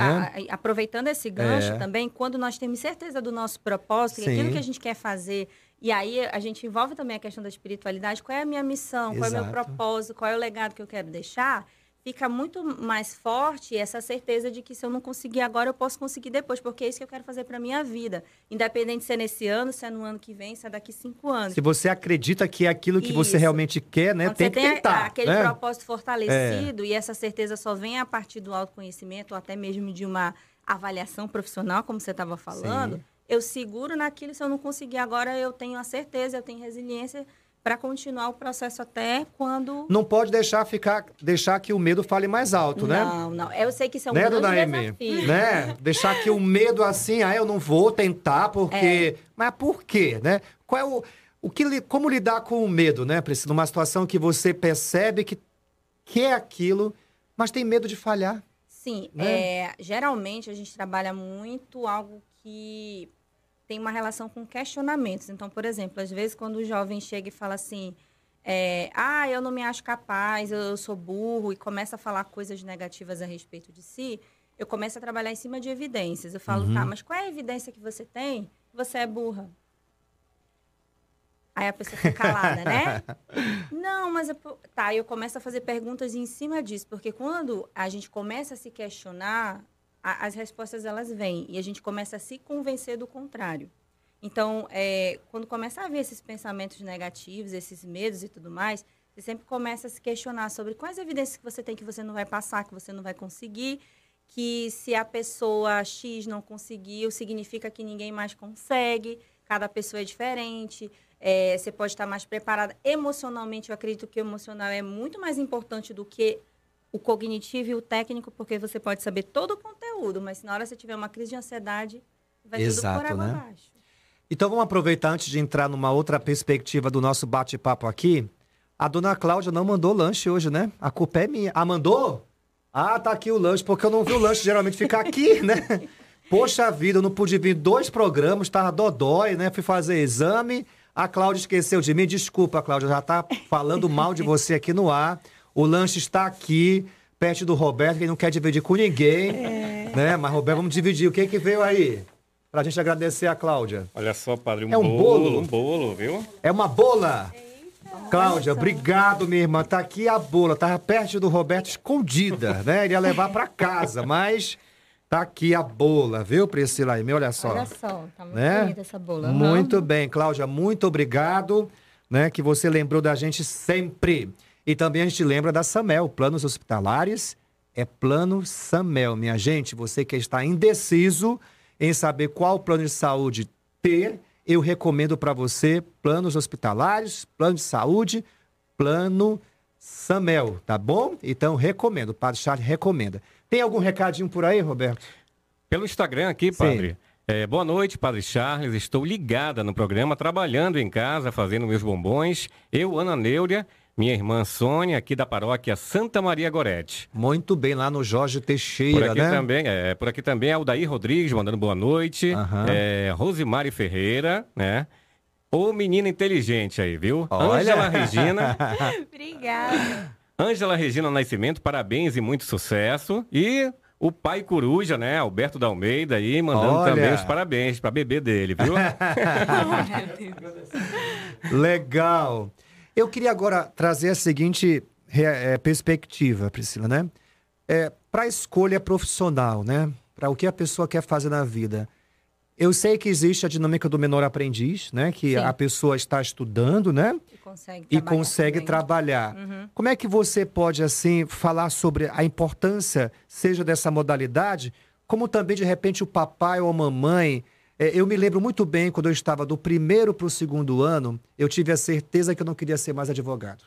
a- aproveitando esse gancho É. também, quando nós temos certeza do nosso propósito, e aquilo que a gente quer fazer, e aí a gente envolve também a questão da espiritualidade, qual é a minha missão, qual é o meu Exato. propósito, qual é o legado que eu quero deixar, fica muito mais forte essa certeza de que se eu não conseguir agora, eu posso conseguir depois, porque é isso que eu quero fazer para minha vida. Independente se é nesse ano, se é no ano que vem, se é daqui cinco anos. Se você acredita que é aquilo que você Isso. realmente quer, né? Quando Tem você que tem tentar. aquele né? propósito fortalecido e essa certeza só vem a partir do autoconhecimento ou até mesmo de uma avaliação profissional, como você estava falando, eu seguro naquilo. Se eu não conseguir agora, eu tenho a certeza, eu tenho resiliência para continuar o processo até quando. Não pode deixar ficar, deixar que o medo fale mais alto, né? Não, não. Eu sei que isso é um né, grande dona desafio. Né? Deixar que o medo assim, ah, eu não vou tentar porque, mas por quê, né? Qual é o, o que como lidar com o medo, né, Priscila? Numa situação que você percebe que quer aquilo, mas tem medo de falhar. Sim, né? é, geralmente a gente trabalha muito algo que tem uma relação com questionamentos. Então, por exemplo, às vezes quando o jovem chega e fala assim, é, ah, eu não me acho capaz, eu, eu sou burro, e começa a falar coisas negativas a respeito de si, eu começo a trabalhar em cima de evidências. Eu falo, Uhum. tá, mas qual é a evidência que você tem? Você é burra. Aí a pessoa fica calada, né? Não, mas é por- tá, eu começo a fazer perguntas em cima disso, porque quando a gente começa a se questionar, a- as respostas elas vêm e a gente começa a se convencer do contrário. Então, é, quando começa a ver esses pensamentos negativos, esses medos e tudo mais, você sempre começa a se questionar sobre quais evidências que você tem que você não vai passar, que você não vai conseguir, que se a pessoa X não conseguiu, significa que ninguém mais consegue, cada pessoa é diferente, é, você pode estar mais preparada emocionalmente. Eu acredito que o emocional é muito mais importante do que o cognitivo e o técnico, porque você pode saber todo o conteúdo, mas se na hora você tiver uma crise de ansiedade, vai Exato, tudo por água né? abaixo. Então vamos aproveitar antes de entrar numa outra perspectiva do nosso bate-papo aqui. A dona Cláudia não mandou lanche hoje, né? A culpa é minha. Ah, mandou? Ah, tá aqui o lanche, porque eu não vi o lanche geralmente ficar aqui, né? Poxa vida, eu não pude vir dois programas, tava dodói, né? Fui fazer exame. A Cláudia esqueceu de mim. Desculpa, Cláudia, já tá falando mal de você aqui no ar. O lanche está aqui, perto do Roberto, que não quer dividir com ninguém. Né? Mas, Roberto, vamos dividir. O que que veio aí? Pra gente agradecer a Cláudia. Olha só, padre, um, É um bolo? Um bolo, viu? É uma bola. Cláudia, obrigado, minha irmã. Tá aqui a bola. Tava perto do Roberto, escondida, né? Ele ia levar pra casa, mas tá aqui a bola, viu, Priscila? Aime? Olha só. Olha só, tá muito né? bonita essa bola. Aham. Muito bem, Cláudia, muito obrigado, né? Que você lembrou da gente sempre. E também a gente lembra da Samel, planos hospitalares. É plano Samel, minha gente. Você que está indeciso em saber qual plano de saúde ter, eu recomendo para você planos hospitalares, plano de saúde, plano Samel, tá bom? Então recomendo, o Padre Charles recomenda. Tem algum recadinho por aí, Roberto? Pelo Instagram aqui, Sim. padre. É, boa noite, Padre Charles. Estou ligada no programa, trabalhando em casa, fazendo meus bombons. Eu, Ana Neuria, minha irmã Sônia, aqui da paróquia Santa Maria Gorete. Muito bem, lá no Jorge Por Teixeira, aqui né? também, é, por aqui também é o Daí Rodrigues mandando boa noite. Aham. É, Rosimari Ferreira, né? Ô menina inteligente aí, viu? Ângela Regina. Obrigada. Ângela Regina Nascimento, parabéns e muito sucesso. E o pai coruja, né? Alberto da Almeida aí, mandando Olha. também os parabéns pra bebê dele, viu? Legal. Eu queria agora trazer a seguinte eh, perspectiva, Priscila, né? É, para a escolha profissional, né? Para o que a pessoa quer fazer na vida. Eu sei que existe a dinâmica do menor aprendiz, né? Que Sim. a pessoa está estudando, né? E consegue E trabalhar consegue também. trabalhar. Uhum. Como é que você pode, assim, falar sobre a importância, seja dessa modalidade, como também, de repente, o papai ou a mamãe. É, eu me lembro muito bem, quando eu estava do primeiro para o segundo ano, eu tive a certeza que eu não queria ser mais advogado.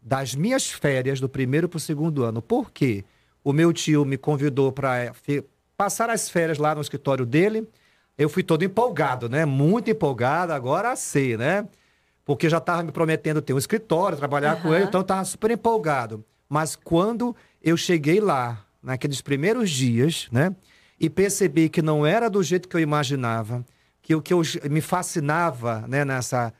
Das minhas férias, do primeiro para o segundo ano. Por quê? O meu tio me convidou para passar as férias lá no escritório dele. Eu fui todo empolgado, né? Muito empolgado, agora sei, né? Porque já estava me prometendo ter um escritório, trabalhar com Aham. ele, então eu estava super empolgado. Mas quando eu cheguei lá, naqueles primeiros dias, né? E percebi que não era do jeito que eu imaginava, que o que eu, me fascinava né, nessa,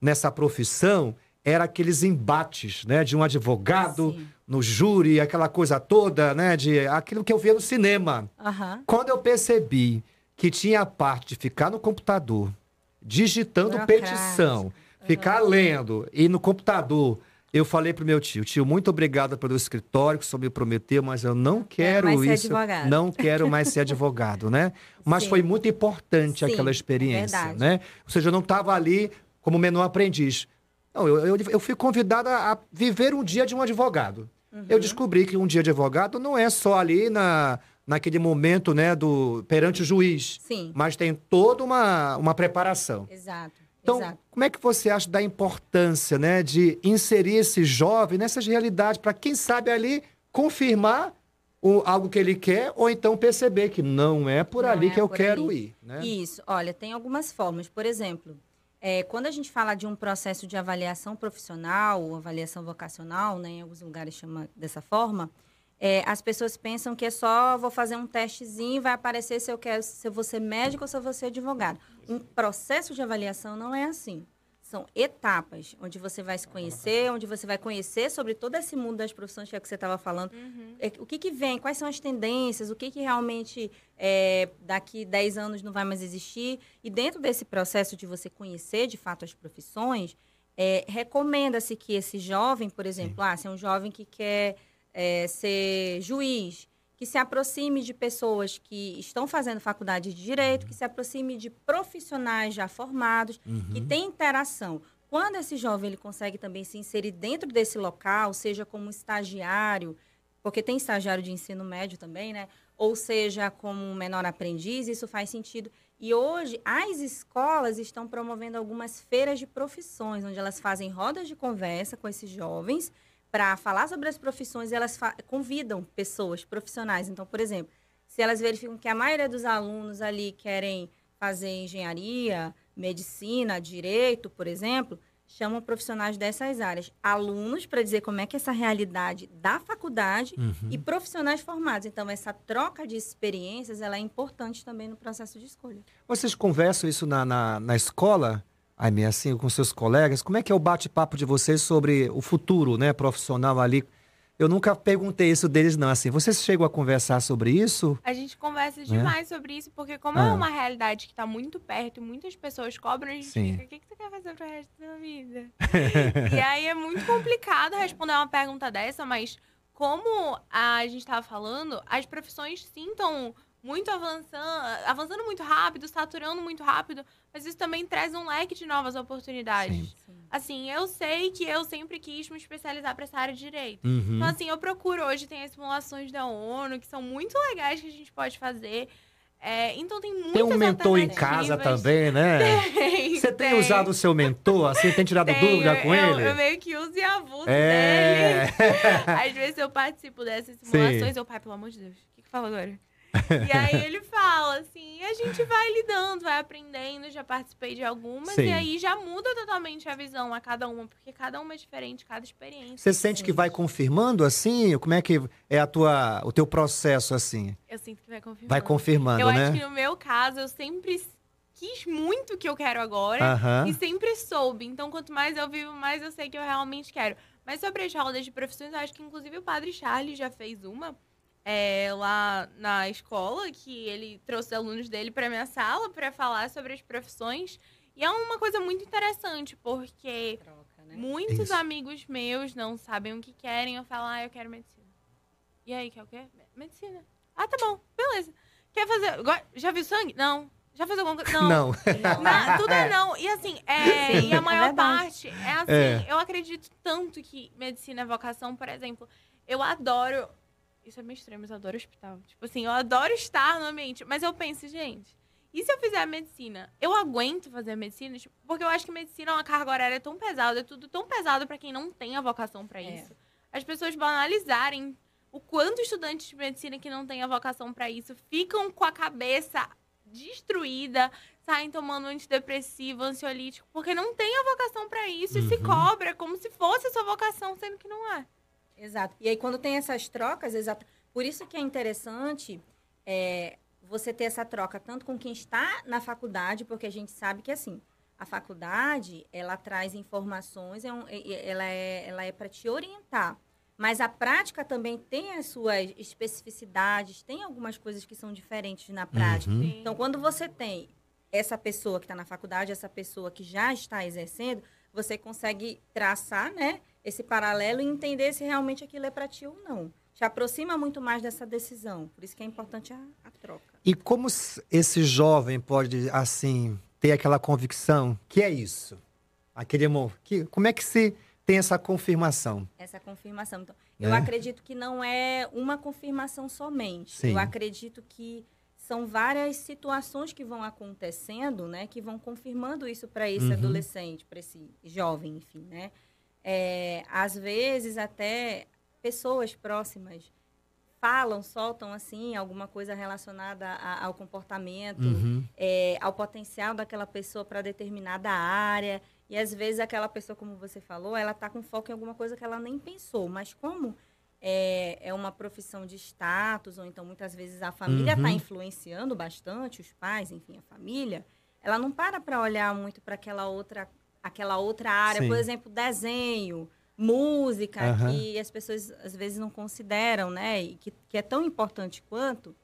nessa profissão era aqueles embates, né? De um advogado no júri, aquela coisa toda, né? De aquilo que eu via no cinema. Aham. Quando eu percebi que tinha a parte de ficar no computador, digitando petição, ficar lendo e no computador, eu falei pro meu tio, tio, muito obrigado pelo escritório que o senhor me prometeu, mas eu não quero ser isso, advogado. não quero mais ser advogado, né? Mas Sim. foi muito importante Sim, aquela é experiência, verdade. né? Ou seja, eu não estava ali como menor aprendiz. Não, eu, eu, eu fui convidada a viver um dia de um advogado. Uhum. Eu descobri que um dia de advogado não é só ali na, naquele momento, né, do perante o juiz, Sim. mas tem toda uma, uma preparação. Exato. Então, Exato. como é que você acha da importância, né, de inserir esse jovem nessas realidades para quem sabe ali confirmar o, algo que ele quer ou então perceber que não é por Não ali é que eu quero ali. ir, né? Isso, olha, tem algumas formas. Por exemplo, é, quando a gente fala de um processo de avaliação profissional ou avaliação vocacional, né, em alguns lugares chama dessa forma, é, as pessoas pensam que é só vou fazer um testezinho e vai aparecer se eu quero, se eu vou ser médico ou se eu vou ser advogado. Um processo de avaliação não é assim. São etapas onde você vai se conhecer, onde você vai conhecer sobre todo esse mundo das profissões que é que você estava falando. É, o que, que vem, quais são as tendências, o que, que realmente é, daqui 10 anos não vai mais existir. E dentro desse processo de você conhecer de fato as profissões, é, recomenda-se que esse jovem, por exemplo, ah, se é um jovem que quer é, ser juiz, que se aproxime de pessoas que estão fazendo faculdade de direito, que se aproxime de profissionais já formados, que tem interação. Quando esse jovem ele consegue também se inserir dentro desse local, seja como estagiário, porque tem estagiário de ensino médio também, né? Ou seja, como menor aprendiz, isso faz sentido. E hoje, as escolas estão promovendo algumas feiras de profissões, onde elas fazem rodas de conversa com esses jovens para falar sobre as profissões elas convidam pessoas profissionais. Então, por exemplo, se elas verificam que a maioria dos alunos ali querem fazer engenharia, medicina, direito, por exemplo, chamam profissionais dessas áreas, alunos para dizer como é que é essa realidade da faculdade e profissionais formados. Então, essa troca de experiências ela é importante também no processo de escolha. Vocês conversam isso na, na, na escola, Aime, assim, com seus colegas? Como é que é o bate-papo de vocês sobre o futuro, né, profissional ali? Eu nunca perguntei isso deles, não, assim. Vocês chegam a conversar sobre isso? A gente conversa demais sobre isso, porque como Ah. é uma realidade que tá muito perto e muitas pessoas cobram, a gente Sim. fica, o que, que você quer fazer pro resto da vida? e aí é muito complicado responder uma pergunta dessa, mas como a gente tava falando, as profissões sim estão muito avançando, avançando muito rápido, saturando muito rápido, mas isso também traz um leque de novas oportunidades. Assim, eu sei que eu sempre quis me especializar para essa área de direito. Uhum. Então, assim, eu procuro hoje, tem as simulações da ONU, que são muito legais que a gente pode fazer. É, então, tem muitas Tem um mentor em casa também, né? Tem, Você tem tem. usado o seu mentor, assim, tem tirado Tenho, dúvida com eu, ele? Eu meio que uso e abuso É. dele. Às vezes eu participo dessas simulações, eu, pai, pelo amor de Deus, o que que fala agora? E aí ele fala, assim, e a gente vai lidando, vai aprendendo, já participei de algumas, Sim. e aí já muda totalmente a visão a cada uma, porque cada uma é diferente, cada experiência. Você é sente que vai confirmando assim? Como é que é a tua, o teu processo assim? Eu sinto que vai confirmando. Vai confirmando, Eu né? acho que no meu caso, eu sempre quis muito o que eu quero agora Aham. e sempre soube. Então, quanto mais eu vivo, mais eu sei que eu realmente quero. Mas sobre as rodas de profissões, eu acho que inclusive o Padre Charles já fez uma é, lá na escola, que ele trouxe alunos dele para minha sala para falar sobre as profissões. E é uma coisa muito interessante, porque né? muitos Isso. amigos meus não sabem o que querem. Eu falo, ah, eu quero medicina. E aí, quer o quê? Me- Medicina. Ah, tá bom, beleza. Quer fazer. Já viu sangue? Não. Já fez alguma coisa? Não. Não. Na- tudo é não. E assim, é, Sim, e a é maior verdade. parte é assim, É. eu acredito tanto que medicina é vocação, por exemplo, eu adoro. Isso é meio extremo, mas eu adoro hospital. Tipo assim, eu adoro estar no ambiente. Mas eu penso, gente, e se eu fizer medicina? Eu aguento fazer medicina? Tipo, porque eu acho que medicina é uma carga horária tão pesada, é tudo tão pesado pra quem não tem a vocação pra É. isso. As pessoas banalizarem o quanto estudantes de medicina que não têm a vocação pra isso ficam com a cabeça destruída, saem tomando antidepressivo, ansiolítico, porque não tem a vocação pra isso e se cobra como se fosse a sua vocação, sendo que não é. Exato. E aí, quando tem essas trocas, exato. Por isso que é interessante é, você ter essa troca tanto com quem está na faculdade, porque a gente sabe que, assim, a faculdade, ela traz informações, é um- ela é, ela é para te orientar. Mas a prática também tem as suas especificidades, tem algumas coisas que são diferentes na prática. Sim. Então, quando você tem essa pessoa que está na faculdade, essa pessoa que já está exercendo, você consegue traçar, né, esse paralelo e entender se realmente aquilo é para ti ou não. Te aproxima muito mais dessa decisão. Por isso que é importante a, a troca. E como esse jovem pode, assim, ter aquela convicção que é isso? Aquele amor. Que, como é que se tem essa confirmação? Essa confirmação. Então, Né? eu acredito que não é uma confirmação somente. Sim. Eu acredito que são várias situações que vão acontecendo, né, que vão confirmando isso para esse Uhum. adolescente, para esse jovem, enfim, né? É, às vezes até pessoas próximas falam, soltam assim alguma coisa relacionada a- ao comportamento, Uhum. é, ao potencial daquela pessoa para determinada área. E às vezes aquela pessoa, como você falou, ela está com foco em alguma coisa que ela nem pensou. Mas como é, é uma profissão de status, ou então muitas vezes a família está Uhum. influenciando bastante, os pais, enfim, a família, ela não para para olhar muito para aquela outra, aquela outra área. Sim. Por exemplo, desenho, música, Aham. que as pessoas às vezes não consideram, né? E que, que é tão importante quanto.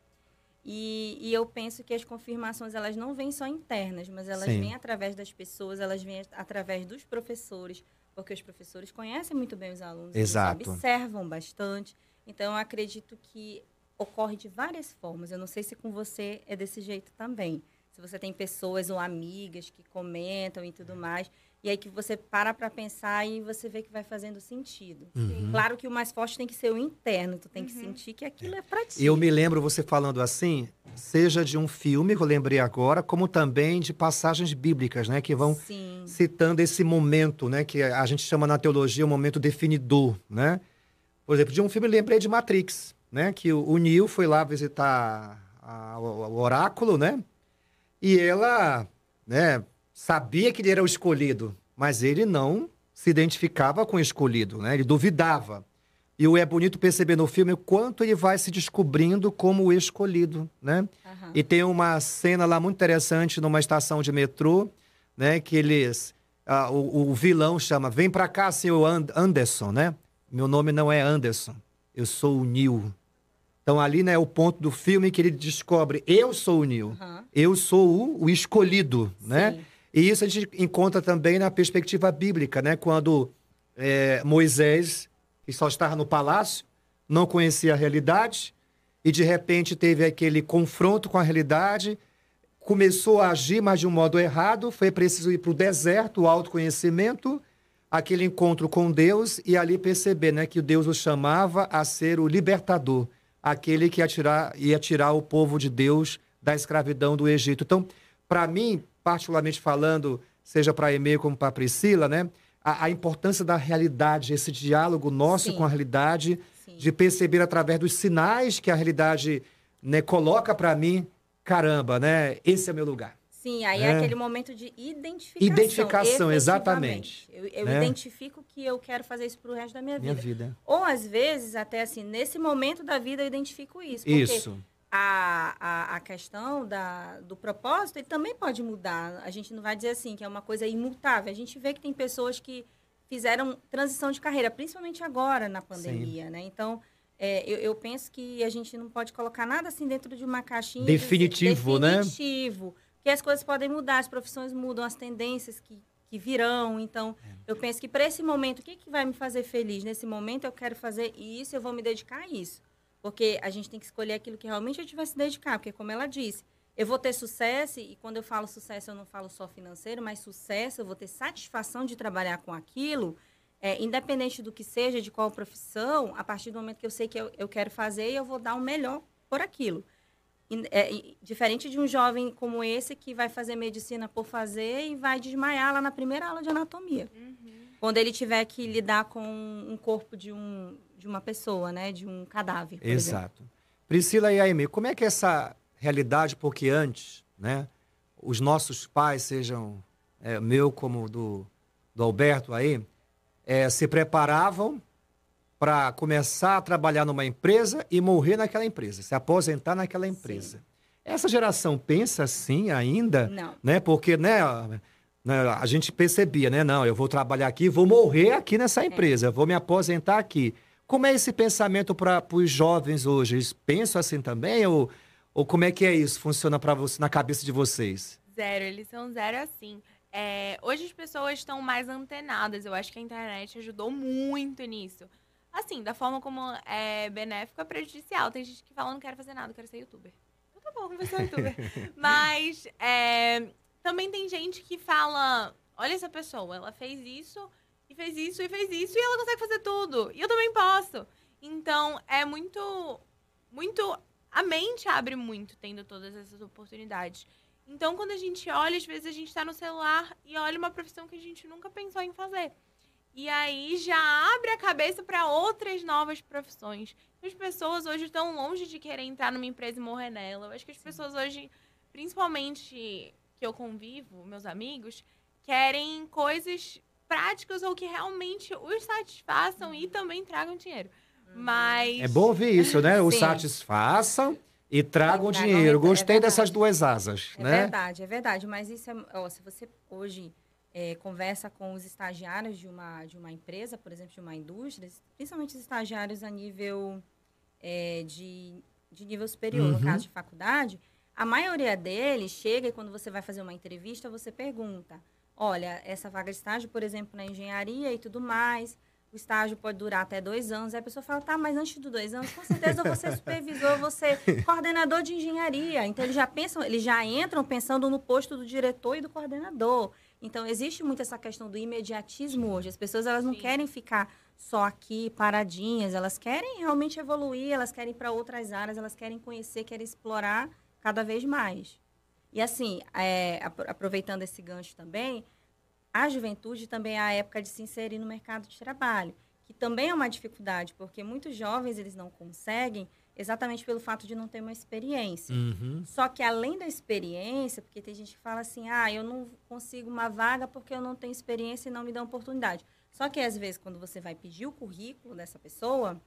E, e eu penso que as confirmações elas não vêm só internas, mas elas Sim. vêm através das pessoas, elas vêm através dos professores, porque os professores conhecem muito bem os alunos, Exato. eles observam bastante. Então, eu acredito que ocorre de várias formas. Eu não sei se com você é desse jeito também. Se você tem pessoas ou amigas que comentam e tudo mais, e aí que você para para pensar e você vê que vai fazendo sentido. Uhum. Claro que o mais forte tem que ser o interno, tu tem que Uhum. sentir que aquilo é para ti. Eu me lembro você falando assim, seja de um filme que eu lembrei agora, como também de passagens bíblicas, né, que vão Sim. citando esse momento, né, que a gente chama na teologia o momento definidor, né? Por exemplo, de um filme eu lembrei de Matrix, né, que o, o Neo foi lá visitar a- o, o oráculo, né? E ela, né, sabia que ele era o escolhido, mas ele não se identificava com o escolhido, né? Ele duvidava. E o é bonito perceber no filme o quanto ele vai se descobrindo como o escolhido, né? Aham. E tem uma cena lá muito interessante numa estação de metrô, né? Que eles. ah, o, o vilão chama: Vem pra cá, senhor And- Anderson, né? Meu nome não é Anderson, eu sou o Neil. Então ali, né, é o ponto do filme que ele descobre: Eu sou o Neil, Aham. eu sou o, o escolhido, né? Sim. E isso a gente encontra também na perspectiva bíblica, né? Quando é, Moisés, que só estava no palácio, não conhecia a realidade e de repente teve aquele confronto com a realidade, começou a agir, mas de um modo errado, foi preciso ir para o deserto, o autoconhecimento, aquele encontro com Deus e ali perceber né, que Deus o chamava a ser o libertador, aquele que ia tirar, ia tirar o povo de Deus da escravidão do Egito. Então, para mim, particularmente falando, seja para a Emê como para a Priscila, né, a, a importância da realidade, esse diálogo nosso Sim. com a realidade, Sim. de perceber através dos sinais que a realidade né, coloca para mim caramba, né? Esse é o meu lugar. Sim, aí é. É. aquele momento de identificação. Identificação, exatamente. Eu, eu Né? identifico que eu quero fazer isso pro resto da minha vida. Minha vida. Ou às vezes, até assim, nesse momento da vida eu identifico isso. Isso. A, a, a questão da, do propósito, ele também pode mudar. A gente não vai dizer assim que é uma coisa imutável. A gente vê que tem pessoas que fizeram transição de carreira, principalmente agora na pandemia, né? Então, é, eu, eu penso que a gente não pode colocar nada assim dentro de uma caixinha. e dizer- Definitivo, né? Definitivo. Porque as coisas podem mudar, as profissões mudam, as tendências que, que virão. Então, É. eu penso que para esse momento, o que, que vai me fazer feliz? Nesse momento, eu quero fazer isso, eu vou me dedicar a isso. Porque a gente tem que escolher aquilo que realmente a gente vai se dedicar. Porque, como ela disse, eu vou ter sucesso, e quando eu falo sucesso, eu não falo só financeiro, mas sucesso, eu vou ter satisfação de trabalhar com aquilo, é, independente do que seja, de qual profissão, a partir do momento que eu sei que eu, eu quero fazer, eu vou dar o melhor por aquilo. É, diferente de um jovem como esse que vai fazer medicina por fazer e vai desmaiar lá na primeira aula de anatomia. Quando ele tiver que lidar com um corpo de, um, de uma pessoa, né? De um cadáver. por exemplo. Exato. Priscila e Aime, como é que é essa realidade, porque antes, né, os nossos pais, sejam é, meu como do, do Alberto aí, é, se preparavam para começar a trabalhar numa empresa e morrer naquela empresa, se aposentar naquela empresa. Essa geração pensa assim ainda, Não. né? Porque, né, a gente percebia, né? Não, eu vou trabalhar aqui, vou morrer aqui nessa empresa, vou me aposentar aqui. Como é esse pensamento para os jovens hoje? Eles pensam assim também? Ou, ou como é que é isso? Funciona para você na cabeça de vocês? Zero, eles são zero assim. É, hoje as pessoas estão mais antenadas. Eu acho que a internet ajudou muito nisso. Assim, da forma como é benéfica, prejudicial. Tem gente que fala, não quero fazer nada, quero ser youtuber. Então tá bom, vou ser youtuber. Mas é, também tem gente que fala, olha essa pessoa, ela fez isso, e fez isso, e fez isso, e ela consegue fazer tudo. E eu também posso. Então, é muito, muito... A mente abre muito tendo todas essas oportunidades. Então, quando a gente olha, às vezes a gente está no celular e olha uma profissão que a gente nunca pensou em fazer. E aí já abre a cabeça para outras novas profissões. As pessoas hoje estão longe de querer entrar numa empresa e morrer nela. Eu acho que as pessoas hoje, principalmente que eu convivo, meus amigos, querem coisas práticas ou que realmente os satisfaçam e também tragam dinheiro. Mas É bom ouvir isso, né? Os satisfaçam e tragam dinheiro. retorno, é Gostei verdade. dessas duas asas, É né? verdade, é verdade. Mas isso é. ó, se você hoje é, conversa com os estagiários de uma, de uma empresa, por exemplo, de uma indústria, principalmente os estagiários a nível é, de, de nível superior, Uhum. no caso de faculdade, a maioria deles chega e quando você vai fazer uma entrevista, você pergunta: olha, essa vaga de estágio, por exemplo, na engenharia e tudo mais. O estágio pode durar até dois anos. Aí a pessoa fala, tá, mas antes dos dois anos, com certeza eu vou ser supervisor, eu vou ser coordenador de engenharia. Então, eles já pensam, eles já entram pensando no posto do diretor e do coordenador. Então, existe muito essa questão do imediatismo hoje. As pessoas, elas não Sim. querem ficar só aqui, paradinhas. Elas querem realmente evoluir, elas querem ir para outras áreas, elas querem conhecer, querem explorar cada vez mais. E assim, é, apro- aproveitando esse gancho também, a juventude também é a época de se inserir no mercado de trabalho, que também é uma dificuldade, porque muitos jovens eles não conseguem exatamente pelo fato de não ter uma experiência. Uhum. Só que além da experiência, porque tem gente que fala assim, ah, eu não consigo uma vaga porque eu não tenho experiência e não me dão oportunidade. Só que às vezes quando você vai pedir o currículo dessa pessoa,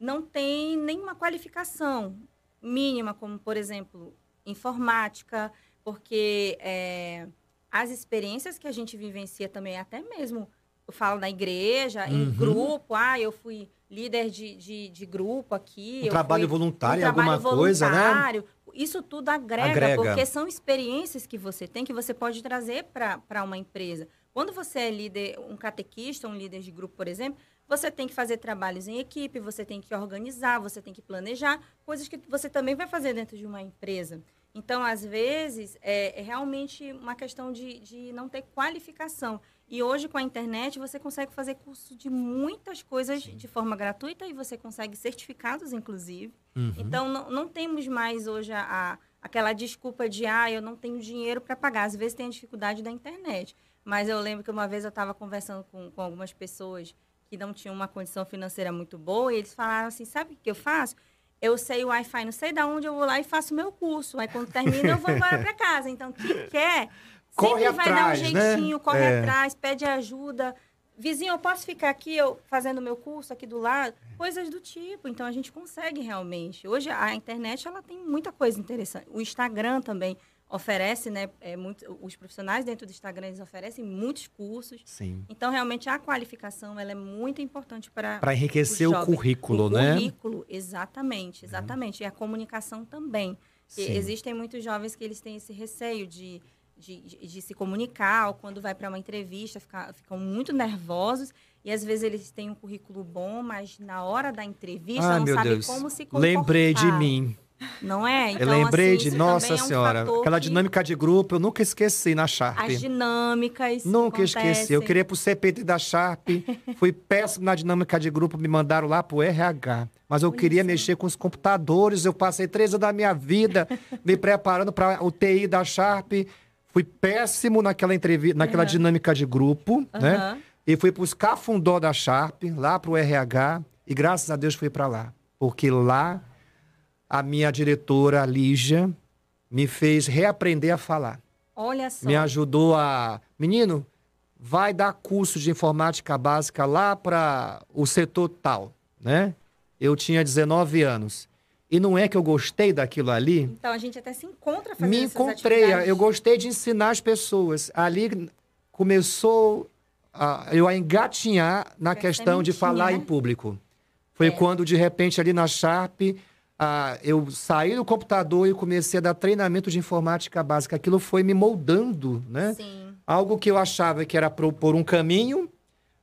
não tem nenhuma qualificação mínima, como por exemplo informática, porque é, as experiências que a gente vivencia também, até mesmo, eu falo na igreja, em Uhum. grupo, ah, eu fui líder de, de, de grupo aqui. Um trabalho fui voluntário, um trabalho alguma coisa, né? Isso tudo agrega, Agrega. porque são experiências que você tem que você pode trazer para uma empresa. Quando você é líder, um catequista, um líder de grupo, por exemplo, você tem que fazer trabalhos em equipe, você tem que organizar, você tem que planejar, coisas que você também vai fazer dentro de uma empresa. Então, às vezes, é, é realmente uma questão de, de não ter qualificação. E hoje, com a internet, você consegue fazer curso de muitas coisas de forma gratuita e você consegue certificados, inclusive. Uhum. Então, não, não temos mais hoje a, a- aquela desculpa de, ah, eu não tenho dinheiro para pagar. Às vezes tem a dificuldade da internet. Mas eu lembro que uma vez eu estava conversando com, com algumas pessoas que não tinham uma condição financeira muito boa e eles falaram assim, sabe o que eu faço? eu sei o Wi-Fi, não sei da onde, eu vou lá e faço o meu curso. Aí quando termina, eu vou embora para casa. Então, quem quer, Corre sempre vai atrás, dar um né? jeitinho, corre É. atrás, pede ajuda. Vizinho, eu posso ficar aqui eu fazendo meu curso aqui do lado? Coisas do tipo. Então, a gente consegue realmente. Hoje, a internet, ela tem muita coisa interessante. O Instagram também oferece, né? É, muito, os profissionais dentro do Instagram, eles oferecem muitos cursos. Sim. Então, realmente, a qualificação ela é muito importante para Para enriquecer o currículo, o né? currículo, exatamente, exatamente. E a comunicação também. Existem muitos jovens que eles têm esse receio de, de, de- de se comunicar, ou quando vai para uma entrevista, fica- ficam muito nervosos. E às vezes eles têm um currículo bom, mas na hora da entrevista Ah, não meu sabe Deus. como se comportar. Lembrei de mim. Não é? eu lembrei assim, de, nossa também é um senhora, aquela que dinâmica de grupo, eu nunca esqueci na Sharp. As dinâmicas. Nunca esqueci. Eu acontecem. queria ir pro CPT da Sharp. Fui péssimo na dinâmica de grupo, me mandaram lá pro RH. Mas eu queria mexer com os computadores. Eu passei três anos da minha vida me preparando para o TI da Sharp. Fui péssimo naquela entrevista, naquela Aham. dinâmica de grupo, né? Aham. E fui pros cafundó da Sharp, lá pro RH. E graças a Deus fui para lá. Porque lá a minha diretora, Lígia, me fez reaprender a falar Olha só. me ajudou a. Menino, vai dar curso de informática básica lá para o setor tal, né? Eu tinha 19 anos. E não é que eu gostei daquilo ali. Então a gente até se encontra fazendo Me encontrei, atividades. eu gostei de ensinar as pessoas. Ali começou a, eu a engatinhar na a questão de sementinha, falar né? em público. Foi É. quando, de repente, ali na Sharp, ah, eu saí do computador e comecei a dar treinamento de informática básica. Aquilo foi me moldando, né? Sim. Algo que eu achava que era por um caminho,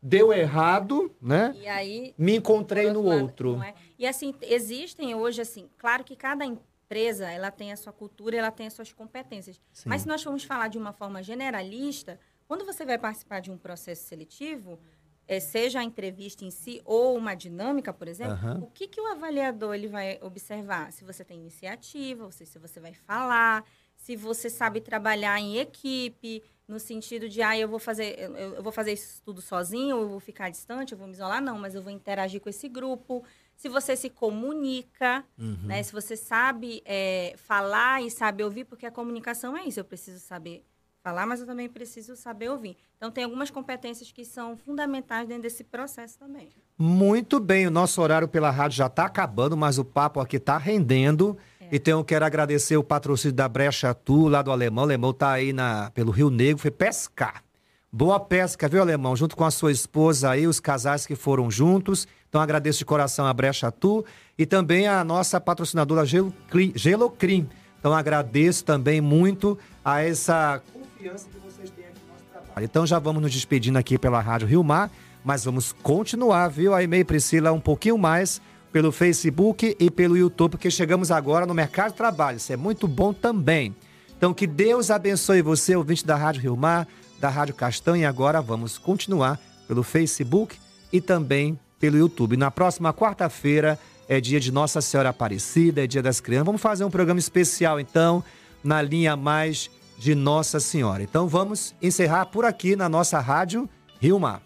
deu errado, né? E aí Me encontrei Por no lado, outro. é? E assim, existem hoje, assim, claro que cada empresa ela tem a sua cultura, ela tem as suas competências. Sim. Mas se nós formos falar de uma forma generalista, quando você vai participar de um processo seletivo, eh, seja a entrevista em si ou uma dinâmica, por exemplo, Aham. o que, que o avaliador ele vai observar? Se você tem iniciativa, ou seja, se você vai falar, se você sabe trabalhar em equipe, no sentido de, ah, eu vou fazer, eu, eu vou fazer isso tudo sozinho, ou eu vou ficar distante, eu vou me isolar, não, mas eu vou interagir com esse grupo. Se você se comunica, Uhum. né? Se você sabe é, falar e sabe ouvir, porque a comunicação é isso, eu preciso saber falar, mas eu também preciso saber ouvir. Então, tem algumas competências que são fundamentais dentro desse processo também. Muito bem, o nosso horário pela rádio já está acabando, mas o papo aqui está rendendo. Então eu quero agradecer o patrocínio da Brecha Tu, lá do Alemão. O Alemão tá aí na, pelo Rio Negro, foi pescar. Boa pesca, viu, Alemão? Junto com a sua esposa aí, os casais que foram juntos. Então agradeço de coração a Brecha Tu e também a nossa patrocinadora Gelocrim. Gelocrim. Então agradeço também muito a essa confiança que vocês têm aqui no nosso trabalho. Então já vamos nos despedindo aqui pela Rádio Rio Mar, mas vamos continuar, viu, a e-mail Priscila, um pouquinho mais pelo Facebook e pelo YouTube, porque chegamos agora no mercado de trabalho. Isso é muito bom também. Então que Deus abençoe você, ouvinte da Rádio Rio Mar, da Rádio Castanha, e agora vamos continuar pelo Facebook e também pelo YouTube. Na próxima quarta-feira é dia de Nossa Senhora Aparecida, é dia das crianças. Vamos fazer um programa especial, então, na linha mais de Nossa Senhora. Então vamos encerrar por aqui na nossa Rádio Rio Mar.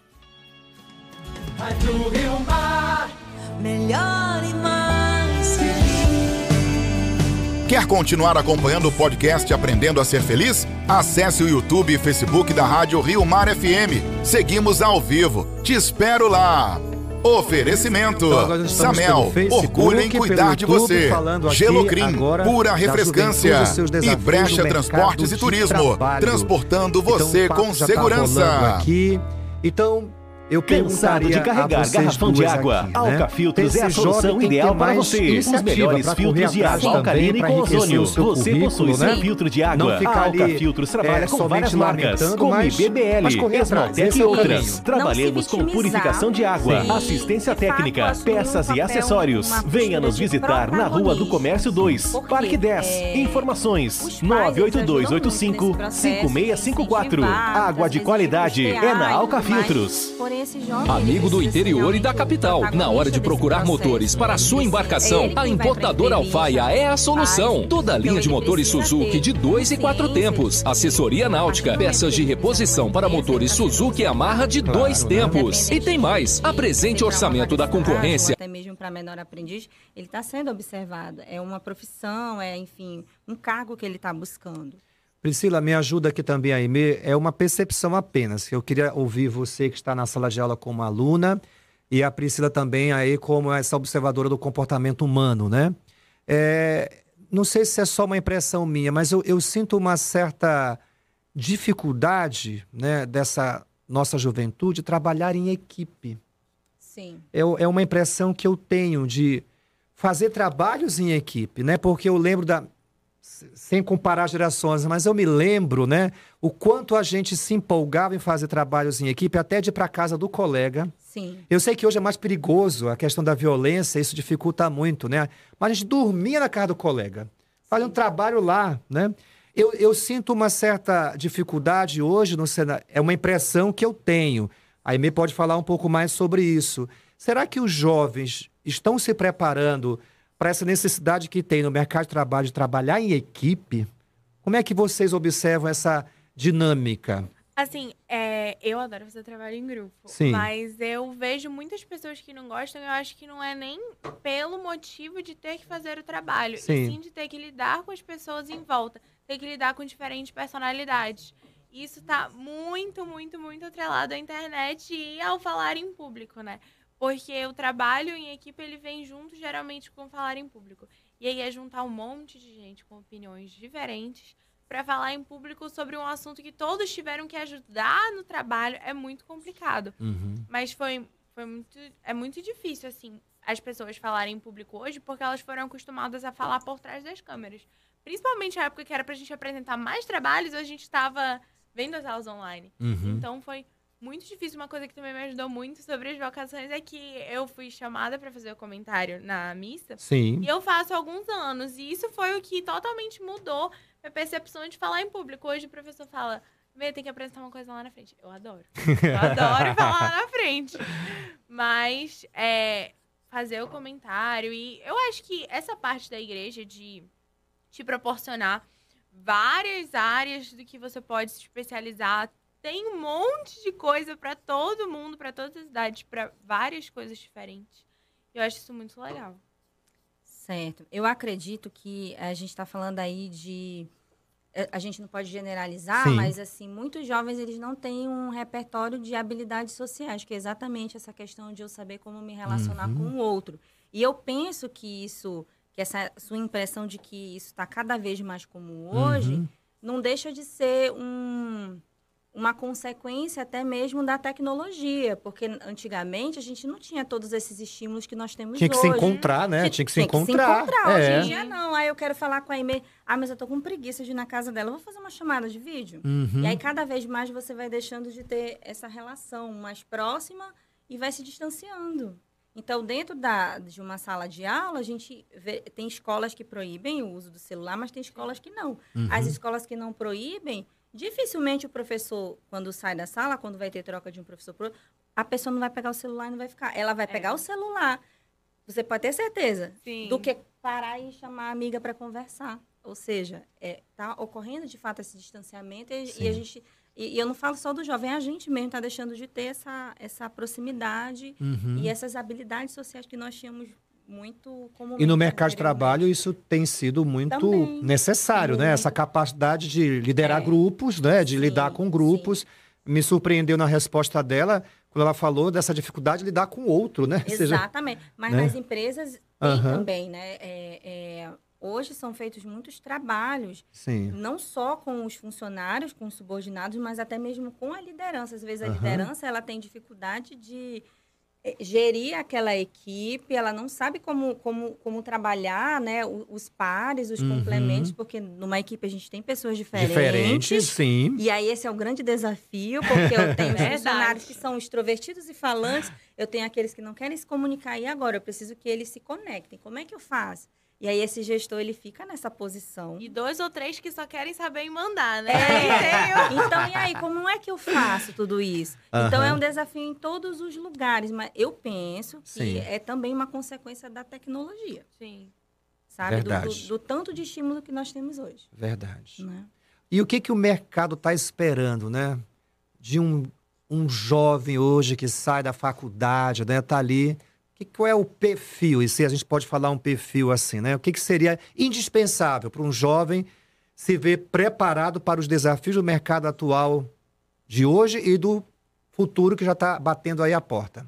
Rádio Rio Mar, melhor e mais feliz. Quer continuar acompanhando o podcast Aprendendo a Ser Feliz? Acesse o YouTube e Facebook da Rádio Rio Mar FM. Seguimos ao vivo. Te espero lá. Oferecimento. Então, Samel, Facebook, orgulho em cuidar de você. Gelocrim, pura refrescância. E Brecha Transportes e Turismo, transportando Então, você o papo com tá segurança. rolando aqui. Então, eu Cansado de carregar garrafão de água? aqui, Alca né? Filtros é a solução ideal para mais você. Os melhores filtros de água também, alcalina e com ozônio. Você possui seu né? filtro de Não água. ficar A Alca ali, Filtros trabalha é, com várias marcas, como mas- IBBL, Esmaltec e é outras. Trabalhamos com purificação de água, Sim. assistência técnica, um peças e acessórios. Venha nos visitar na Rua do Comércio 2, Porque, Parque 10. é, Informações os pais, eles ajudam muito nesse 98285 processo, 5654. incentivar, Água de qualidade é na e Alca tudo mais. Filtros. Porém. Amigo do interior e da capital. Na hora de procurar motores para a sua embarcação, a importadora Alfaia é a solução. Toda a linha de motores Suzuki de 2 e 4 consciência tempos, assessoria náutica, peças de reposição para uma motores Suzuki Yamaha de dois né? tempos. E tem mais, apresente o orçamento da concorrência. Até mesmo para menor aprendiz, ele está sendo observado. É uma profissão, é, enfim, um cargo que ele está buscando. Priscila, me ajuda aqui também a Aimee. É uma percepção apenas. Eu queria ouvir você que está na sala de aula como aluna e a Priscila também aí como essa observadora do comportamento humano, né? É, não sei se é só uma impressão minha, mas eu, eu sinto uma certa dificuldade né, dessa nossa juventude trabalhar em equipe. Sim. É, é uma impressão que eu tenho de fazer trabalhos em equipe, né? Porque eu lembro da sem comparar gerações, mas eu me lembro, né, o quanto a gente se empolgava em fazer trabalhos em equipe, até de ir para casa do colega. Sim. Eu sei que hoje é mais perigoso a questão da violência, isso dificulta muito, né? Mas a gente dormia na casa do colega, fazia um trabalho lá, né? Eu, eu sinto uma certa dificuldade hoje no cenário, é uma impressão que eu tenho. A Aimee pode falar um pouco mais sobre isso. Será que os jovens estão se preparando para essa necessidade que tem no mercado de trabalho de trabalhar em equipe? Como é que vocês observam essa dinâmica? Assim, é, eu adoro fazer trabalho em grupo. Sim. Mas eu vejo muitas pessoas que não gostam, eu acho que não é nem pelo motivo de ter que fazer o trabalho. Sim. E sim de ter que lidar com as pessoas em volta. Ter que lidar com diferentes personalidades. Isso tá muito, muito, muito atrelado à internet e ao falar em público, né? Porque o trabalho em equipe, ele vem junto, geralmente, com falar em público. E aí é juntar um monte de gente com opiniões diferentes para falar em público sobre um assunto que todos tiveram que ajudar no trabalho é muito complicado. Mas foi, foi muito, é muito difícil, assim, as pessoas falarem em público hoje, porque elas foram acostumadas a falar por trás das câmeras. Principalmente na época que era pra gente apresentar mais trabalhos, a gente estava vendo as aulas online. Uhum. Então foi muito difícil. Uma coisa que também me ajudou muito sobre as vocações é que eu fui chamada para fazer o comentário na missa. Sim. E eu faço há alguns anos. E isso foi o que totalmente mudou minha percepção de falar em público. Hoje o professor fala, Vê, tem que apresentar uma coisa lá na frente. Eu adoro. Eu adoro falar lá na frente. Mas é, fazer o comentário. E eu acho que essa parte da igreja de te proporcionar várias áreas do que você pode se especializar. Tem um monte de coisa para todo mundo, para todas as idades, para várias coisas diferentes. Eu acho isso muito legal. Certo. Eu acredito que a gente está falando aí de. eh, A gente não pode generalizar, Sim. mas assim, muitos jovens eles não têm um repertório de habilidades sociais, que é exatamente essa questão de eu saber como me relacionar com o outro. E eu penso que isso, que essa sua impressão de que isso está cada vez mais como hoje, Uhum. não deixa de ser um, uma consequência até mesmo da tecnologia, porque antigamente a gente não tinha todos esses estímulos que nós temos Tinha que hoje. se encontrar, né? Tinha que se encontrar. É. Hoje em dia não. Aí eu quero falar com a Aimee. Ah, mas eu tô com preguiça de ir na casa dela. Eu vou fazer uma chamada de vídeo. Uhum. E aí cada vez mais você vai deixando de ter essa relação mais próxima e vai se distanciando. Então, dentro da, de uma sala de aula, a gente vê- tem escolas que proíbem o uso do celular, mas tem escolas que não. As escolas que não proíbem, dificilmente o professor, quando sai da sala, quando vai ter troca de um professor pro outro, a pessoa não vai pegar o celular e não vai ficar. Ela vai pegar o celular, você pode ter certeza, Sim. do que parar e chamar a amiga para conversar. Ou seja, está ocorrendo de fato esse distanciamento e, e a gente. E, e eu não falo só do jovem, a gente mesmo está deixando de ter essa, essa proximidade Uhum. e essas habilidades sociais que nós tínhamos muito como E no mercado de trabalho isso tem sido muito Também. necessário, né? Muito. Essa capacidade de liderar É. grupos, né? De Sim, lidar com grupos. Me surpreendeu na resposta dela quando ela falou dessa dificuldade de lidar com o outro, né? Ou seja, Exatamente. Mas né? nas empresas tem Aham. também, né? É, é, hoje são feitos muitos trabalhos, sim. não só com os funcionários, com os subordinados, mas até mesmo com a liderança. Às vezes a Aham. liderança ela tem dificuldade de gerir aquela equipe, ela não sabe como, como, como trabalhar né, os pares, os Uhum. complementos, porque numa equipe a gente tem pessoas diferentes. Diferentes, sim. E aí esse é o grande desafio, porque eu tenho funcionários que são extrovertidos e falantes, eu tenho aqueles que não querem se comunicar. E agora? Eu preciso que eles se conectem. Como é que eu faço? E aí esse gestor ele fica nessa posição. E dois ou três que só querem saber em mandar, né? É. Então, e aí, como é que eu faço tudo isso? Então, é um desafio em todos os lugares, mas eu penso que Sim. é também uma consequência da tecnologia, Sim. sabe? Do, do, Verdade. do tanto de estímulo que nós temos hoje, Verdade. né? E o que, que o mercado está esperando, né? De um, um jovem hoje que sai da faculdade, né? Tá ali. Que, qual é o perfil? E se a gente pode falar um perfil assim, né? O que, que seria indispensável para um jovem se ver preparado para os desafios do mercado atual de hoje e do futuro que já está batendo aí a porta?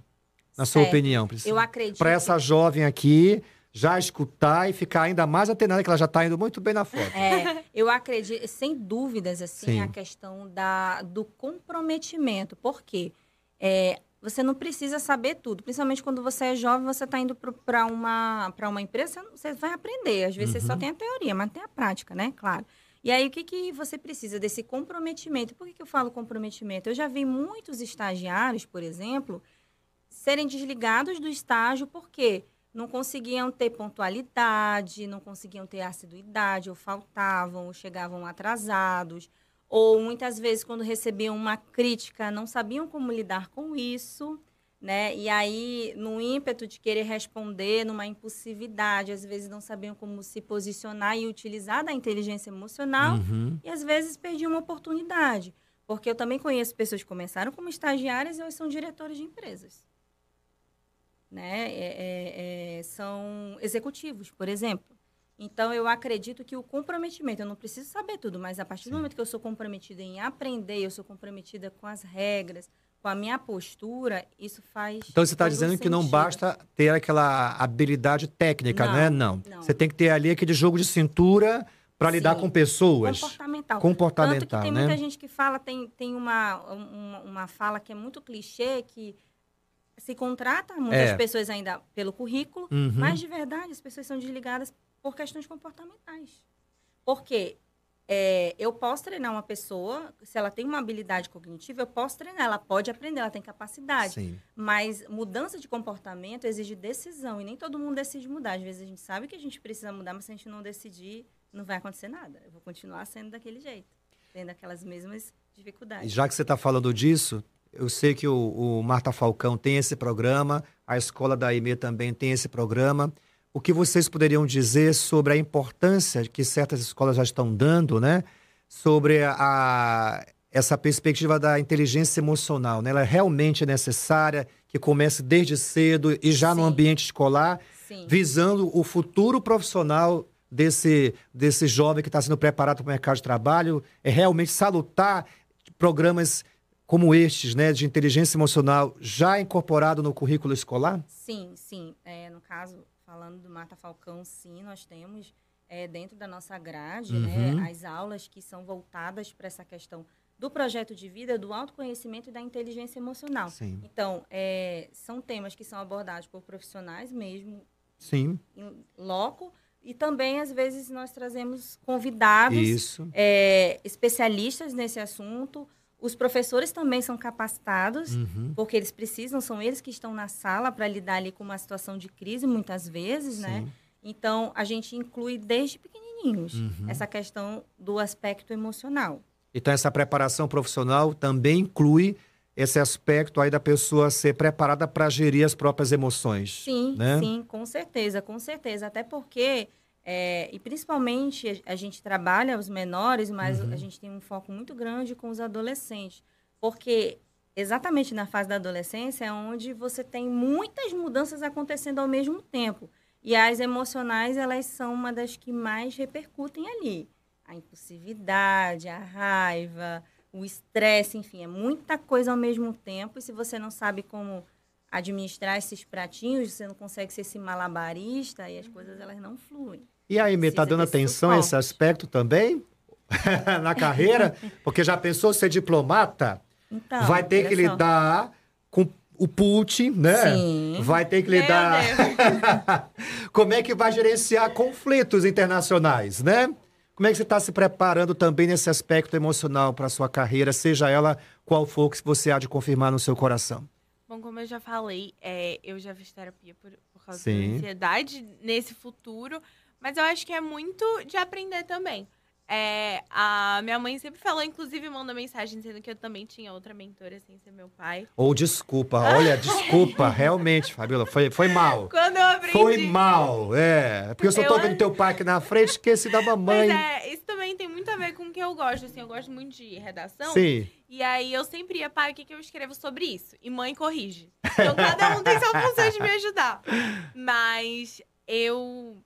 Na sua Certo. opinião, Priscila. Eu acredito. Para essa jovem aqui já escutar e ficar ainda mais atenada, que ela já está indo muito bem na foto. É, eu acredito, sem dúvidas, assim, Sim. a questão da, do comprometimento. Por quê? É, você não precisa saber tudo. Principalmente quando você é jovem, você está indo para uma, pra uma empresa, você vai aprender. Às vezes você só tem a teoria, mas tem a prática, né? Claro. E aí, o que, que você precisa desse comprometimento? Por que, que eu falo comprometimento? Eu já vi muitos estagiários, por exemplo, serem desligados do estágio porque não conseguiam ter pontualidade, não conseguiam ter assiduidade, ou faltavam, ou chegavam atrasados, ou muitas vezes quando recebiam uma crítica não sabiam como lidar com isso, né? E aí, no ímpeto de querer responder, numa impulsividade, às vezes não sabiam como se posicionar e utilizar da inteligência emocional, Uhum. e às vezes perdiam uma oportunidade. Porque eu também conheço pessoas que começaram como estagiárias e hoje são diretores de empresas. Né? É- é- é, são executivos, por exemplo. Então, eu acredito que o comprometimento, eu não preciso saber tudo, mas a partir do momento que eu sou comprometida em aprender, eu sou comprometida com as regras, com a minha postura, isso faz. Então você está dizendo que não basta ter aquela habilidade técnica, Não, né? Não. não. Você tem que ter ali aquele jogo de cintura para lidar Sim. com pessoas. Comportamental. Comportamental, Tanto que tem né? muita gente que fala, tem, tem uma, uma, uma fala que é muito clichê, que se contrata muitas É. pessoas ainda pelo currículo, Uhum. mas de verdade as pessoas são desligadas por questões comportamentais. Porque é, eu posso treinar uma pessoa, se ela tem uma habilidade cognitiva, eu posso treinar, ela pode aprender, ela tem capacidade. Sim. Mas mudança de comportamento exige decisão e nem todo mundo decide mudar. Às vezes a gente sabe que a gente precisa mudar, mas se a gente não decidir, não vai acontecer nada. Eu vou continuar sendo daquele jeito, tendo aquelas mesmas dificuldades. já que você está falando disso, eu sei que o, o Marta Falcão tem esse programa, a escola da IME também tem esse programa. O que vocês poderiam dizer sobre a importância que certas escolas já estão dando, né? Sobre a, essa perspectiva da inteligência emocional, né? Ela realmente é necessária, que comece desde cedo e já no Sim. ambiente escolar, Sim. visando o futuro profissional desse, desse jovem que está sendo preparado para o mercado de trabalho, é realmente salutar programas como estes, né, de inteligência emocional, já incorporado no currículo escolar? Sim, sim. É, no caso, falando do Mata Falcão, sim, nós temos é, dentro da nossa grade Uhum. né, as aulas que são voltadas para essa questão do projeto de vida, do autoconhecimento e da inteligência emocional. Sim. Então, é, são temas que são abordados por profissionais mesmo, Sim, em loco, e também, às vezes, nós trazemos convidados, é, especialistas nesse assunto. Os professores também são capacitados, Uhum. porque eles precisam, são eles que estão na sala para lidar ali com uma situação de crise, muitas vezes, né? Sim. Então, a gente inclui desde pequenininhos Uhum. essa questão do aspecto emocional. Então, essa preparação profissional também inclui esse aspecto aí da pessoa ser preparada para gerir as próprias emoções. Sim, né? sim, com certeza, com certeza. Até porque, é, e principalmente a gente trabalha os menores, mas Uhum. a gente tem um foco muito grande com os adolescentes. Porque exatamente na fase da adolescência é onde você tem muitas mudanças acontecendo ao mesmo tempo. E as emocionais, elas são uma das que mais repercutem ali. A impulsividade, a raiva, o estresse, enfim, é muita coisa ao mesmo tempo. E se você não sabe como administrar esses pratinhos, você não consegue ser esse malabarista e as coisas elas não fluem. E a IME está dando atenção a esse aspecto também? Na carreira? Porque já pensou ser diplomata? Então, vai ter que olha só. lidar com o Putin, né? Sim. Vai ter que lidar. Como é que vai gerenciar conflitos internacionais, né? Como é que você está se preparando também nesse aspecto emocional para a sua carreira, seja ela qual for que você há de confirmar no seu coração? Bom, como eu já falei, é, eu já fiz terapia por, por causa Sim. da ansiedade nesse futuro, Mas eu acho que é muito de aprender também. É, a minha mãe sempre falou, inclusive manda mensagem dizendo que eu também tinha outra mentora sem ser meu pai. Ou desculpa, olha, desculpa, realmente, Fabiola, foi, foi mal. Quando eu aprendi. Foi mal, é. Porque eu só tô Eu- vendo teu pai aqui na frente, esqueci da mamãe. Mas é, isso também tem muito a ver com o que eu gosto, assim, eu gosto muito de redação. Sim. E aí eu sempre ia, pai, o que, que eu escrevo sobre isso? E mãe corrige. Então cada um tem sua função de me ajudar. Mas eu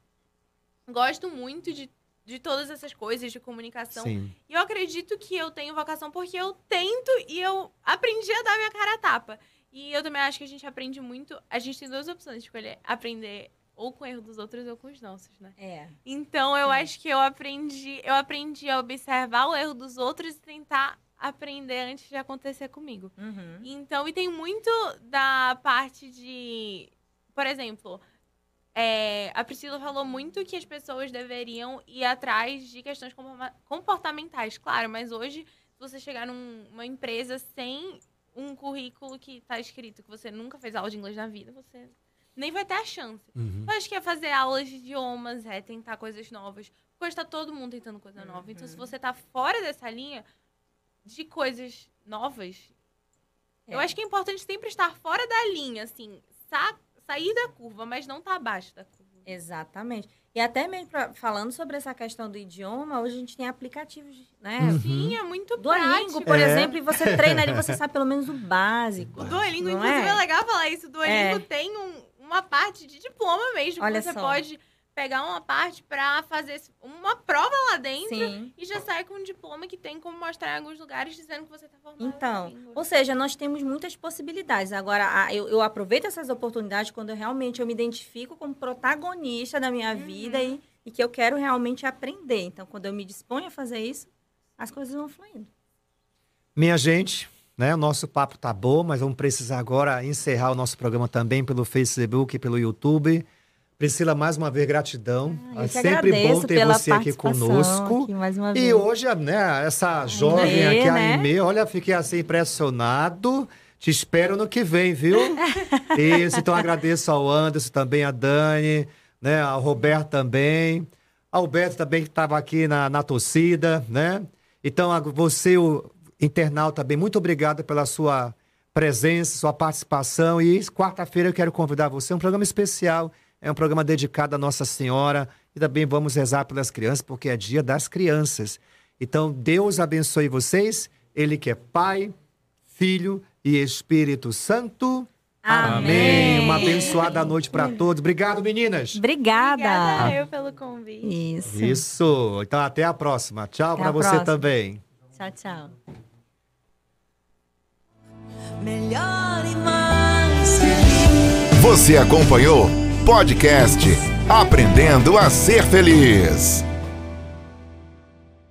gosto muito de, de todas essas coisas de comunicação. Sim. E eu acredito que eu tenho vocação porque eu tento e eu aprendi a dar minha cara a tapa. E eu também acho que a gente aprende muito. A gente tem duas opções de escolher: aprender ou com o erro dos outros ou com os nossos, né? É. Então eu acho que eu aprendi, eu aprendi a observar o erro dos outros e tentar aprender antes de acontecer comigo. Uhum. Então, e tem muito da parte de, por exemplo, é, a Priscila falou muito que as pessoas deveriam ir atrás de questões comportamentais, claro, mas hoje, se você chegar num- numa empresa sem um currículo que está escrito que você nunca fez aula de inglês na vida, você nem vai ter a chance. Uhum. Eu acho que é fazer aulas de idiomas, é tentar coisas novas. Porque hoje tá todo mundo tentando coisa nova. Então, se você tá fora dessa linha de coisas novas, eu É. acho que é importante sempre estar fora da linha, assim, sa- sair da curva, mas não tá abaixo da curva. Exatamente. E até mesmo pra- falando sobre essa questão do idioma, hoje a gente tem aplicativos, né? Uhum. Sim, é muito Duolingo, por É. exemplo, e você treina ali, você sabe pelo menos o básico. O Duolingo, inclusive, é? é? legal falar isso. O Duolingo É. tem um- uma parte de diploma mesmo. Olha que você só. pode pegar uma parte pra fazer uma prova lá dentro Sim. e já sai com um diploma que tem como mostrar em alguns lugares dizendo que você tá formado. Então, ou seja, nós temos muitas possibilidades. Agora, eu, eu aproveito essas oportunidades quando eu realmente eu me identifico como protagonista da minha vida e, e que eu quero realmente aprender. Então, quando eu me disponho a fazer isso, as coisas vão fluindo. Minha gente, né, o nosso papo tá bom, mas vamos precisar agora encerrar o nosso programa também pelo Facebook e pelo YouTube. Priscila, mais uma vez, gratidão. Ah, é sempre bom ter você aqui conosco. aqui E hoje, né, essa jovem Aimee, aqui, a né? Aimee, olha, fiquei assim impressionado. Te espero no que vem, viu? Isso, então agradeço ao Anderson, também a Dani, né, ao Roberto também. Ao Beto também que estava aqui na, na torcida, né? Então, a- você, o internauta, também, muito obrigado pela sua presença, sua participação. E quarta-feira eu quero convidar você, é um programa especial, é um programa dedicado à Nossa Senhora. E também vamos rezar pelas crianças, porque é dia das crianças. Então, Deus abençoe vocês, Ele que é Pai, Filho e Espírito Santo. Amém. Uma abençoada noite para todos. Obrigado, meninas. Obrigada. Obrigada eu pelo convite. Isso. Isso. Então, até a próxima. Tchau para você próxima. também. Tchau, tchau. melhor e mais feliz. Você acompanhou podcast Aprendendo a Ser Feliz.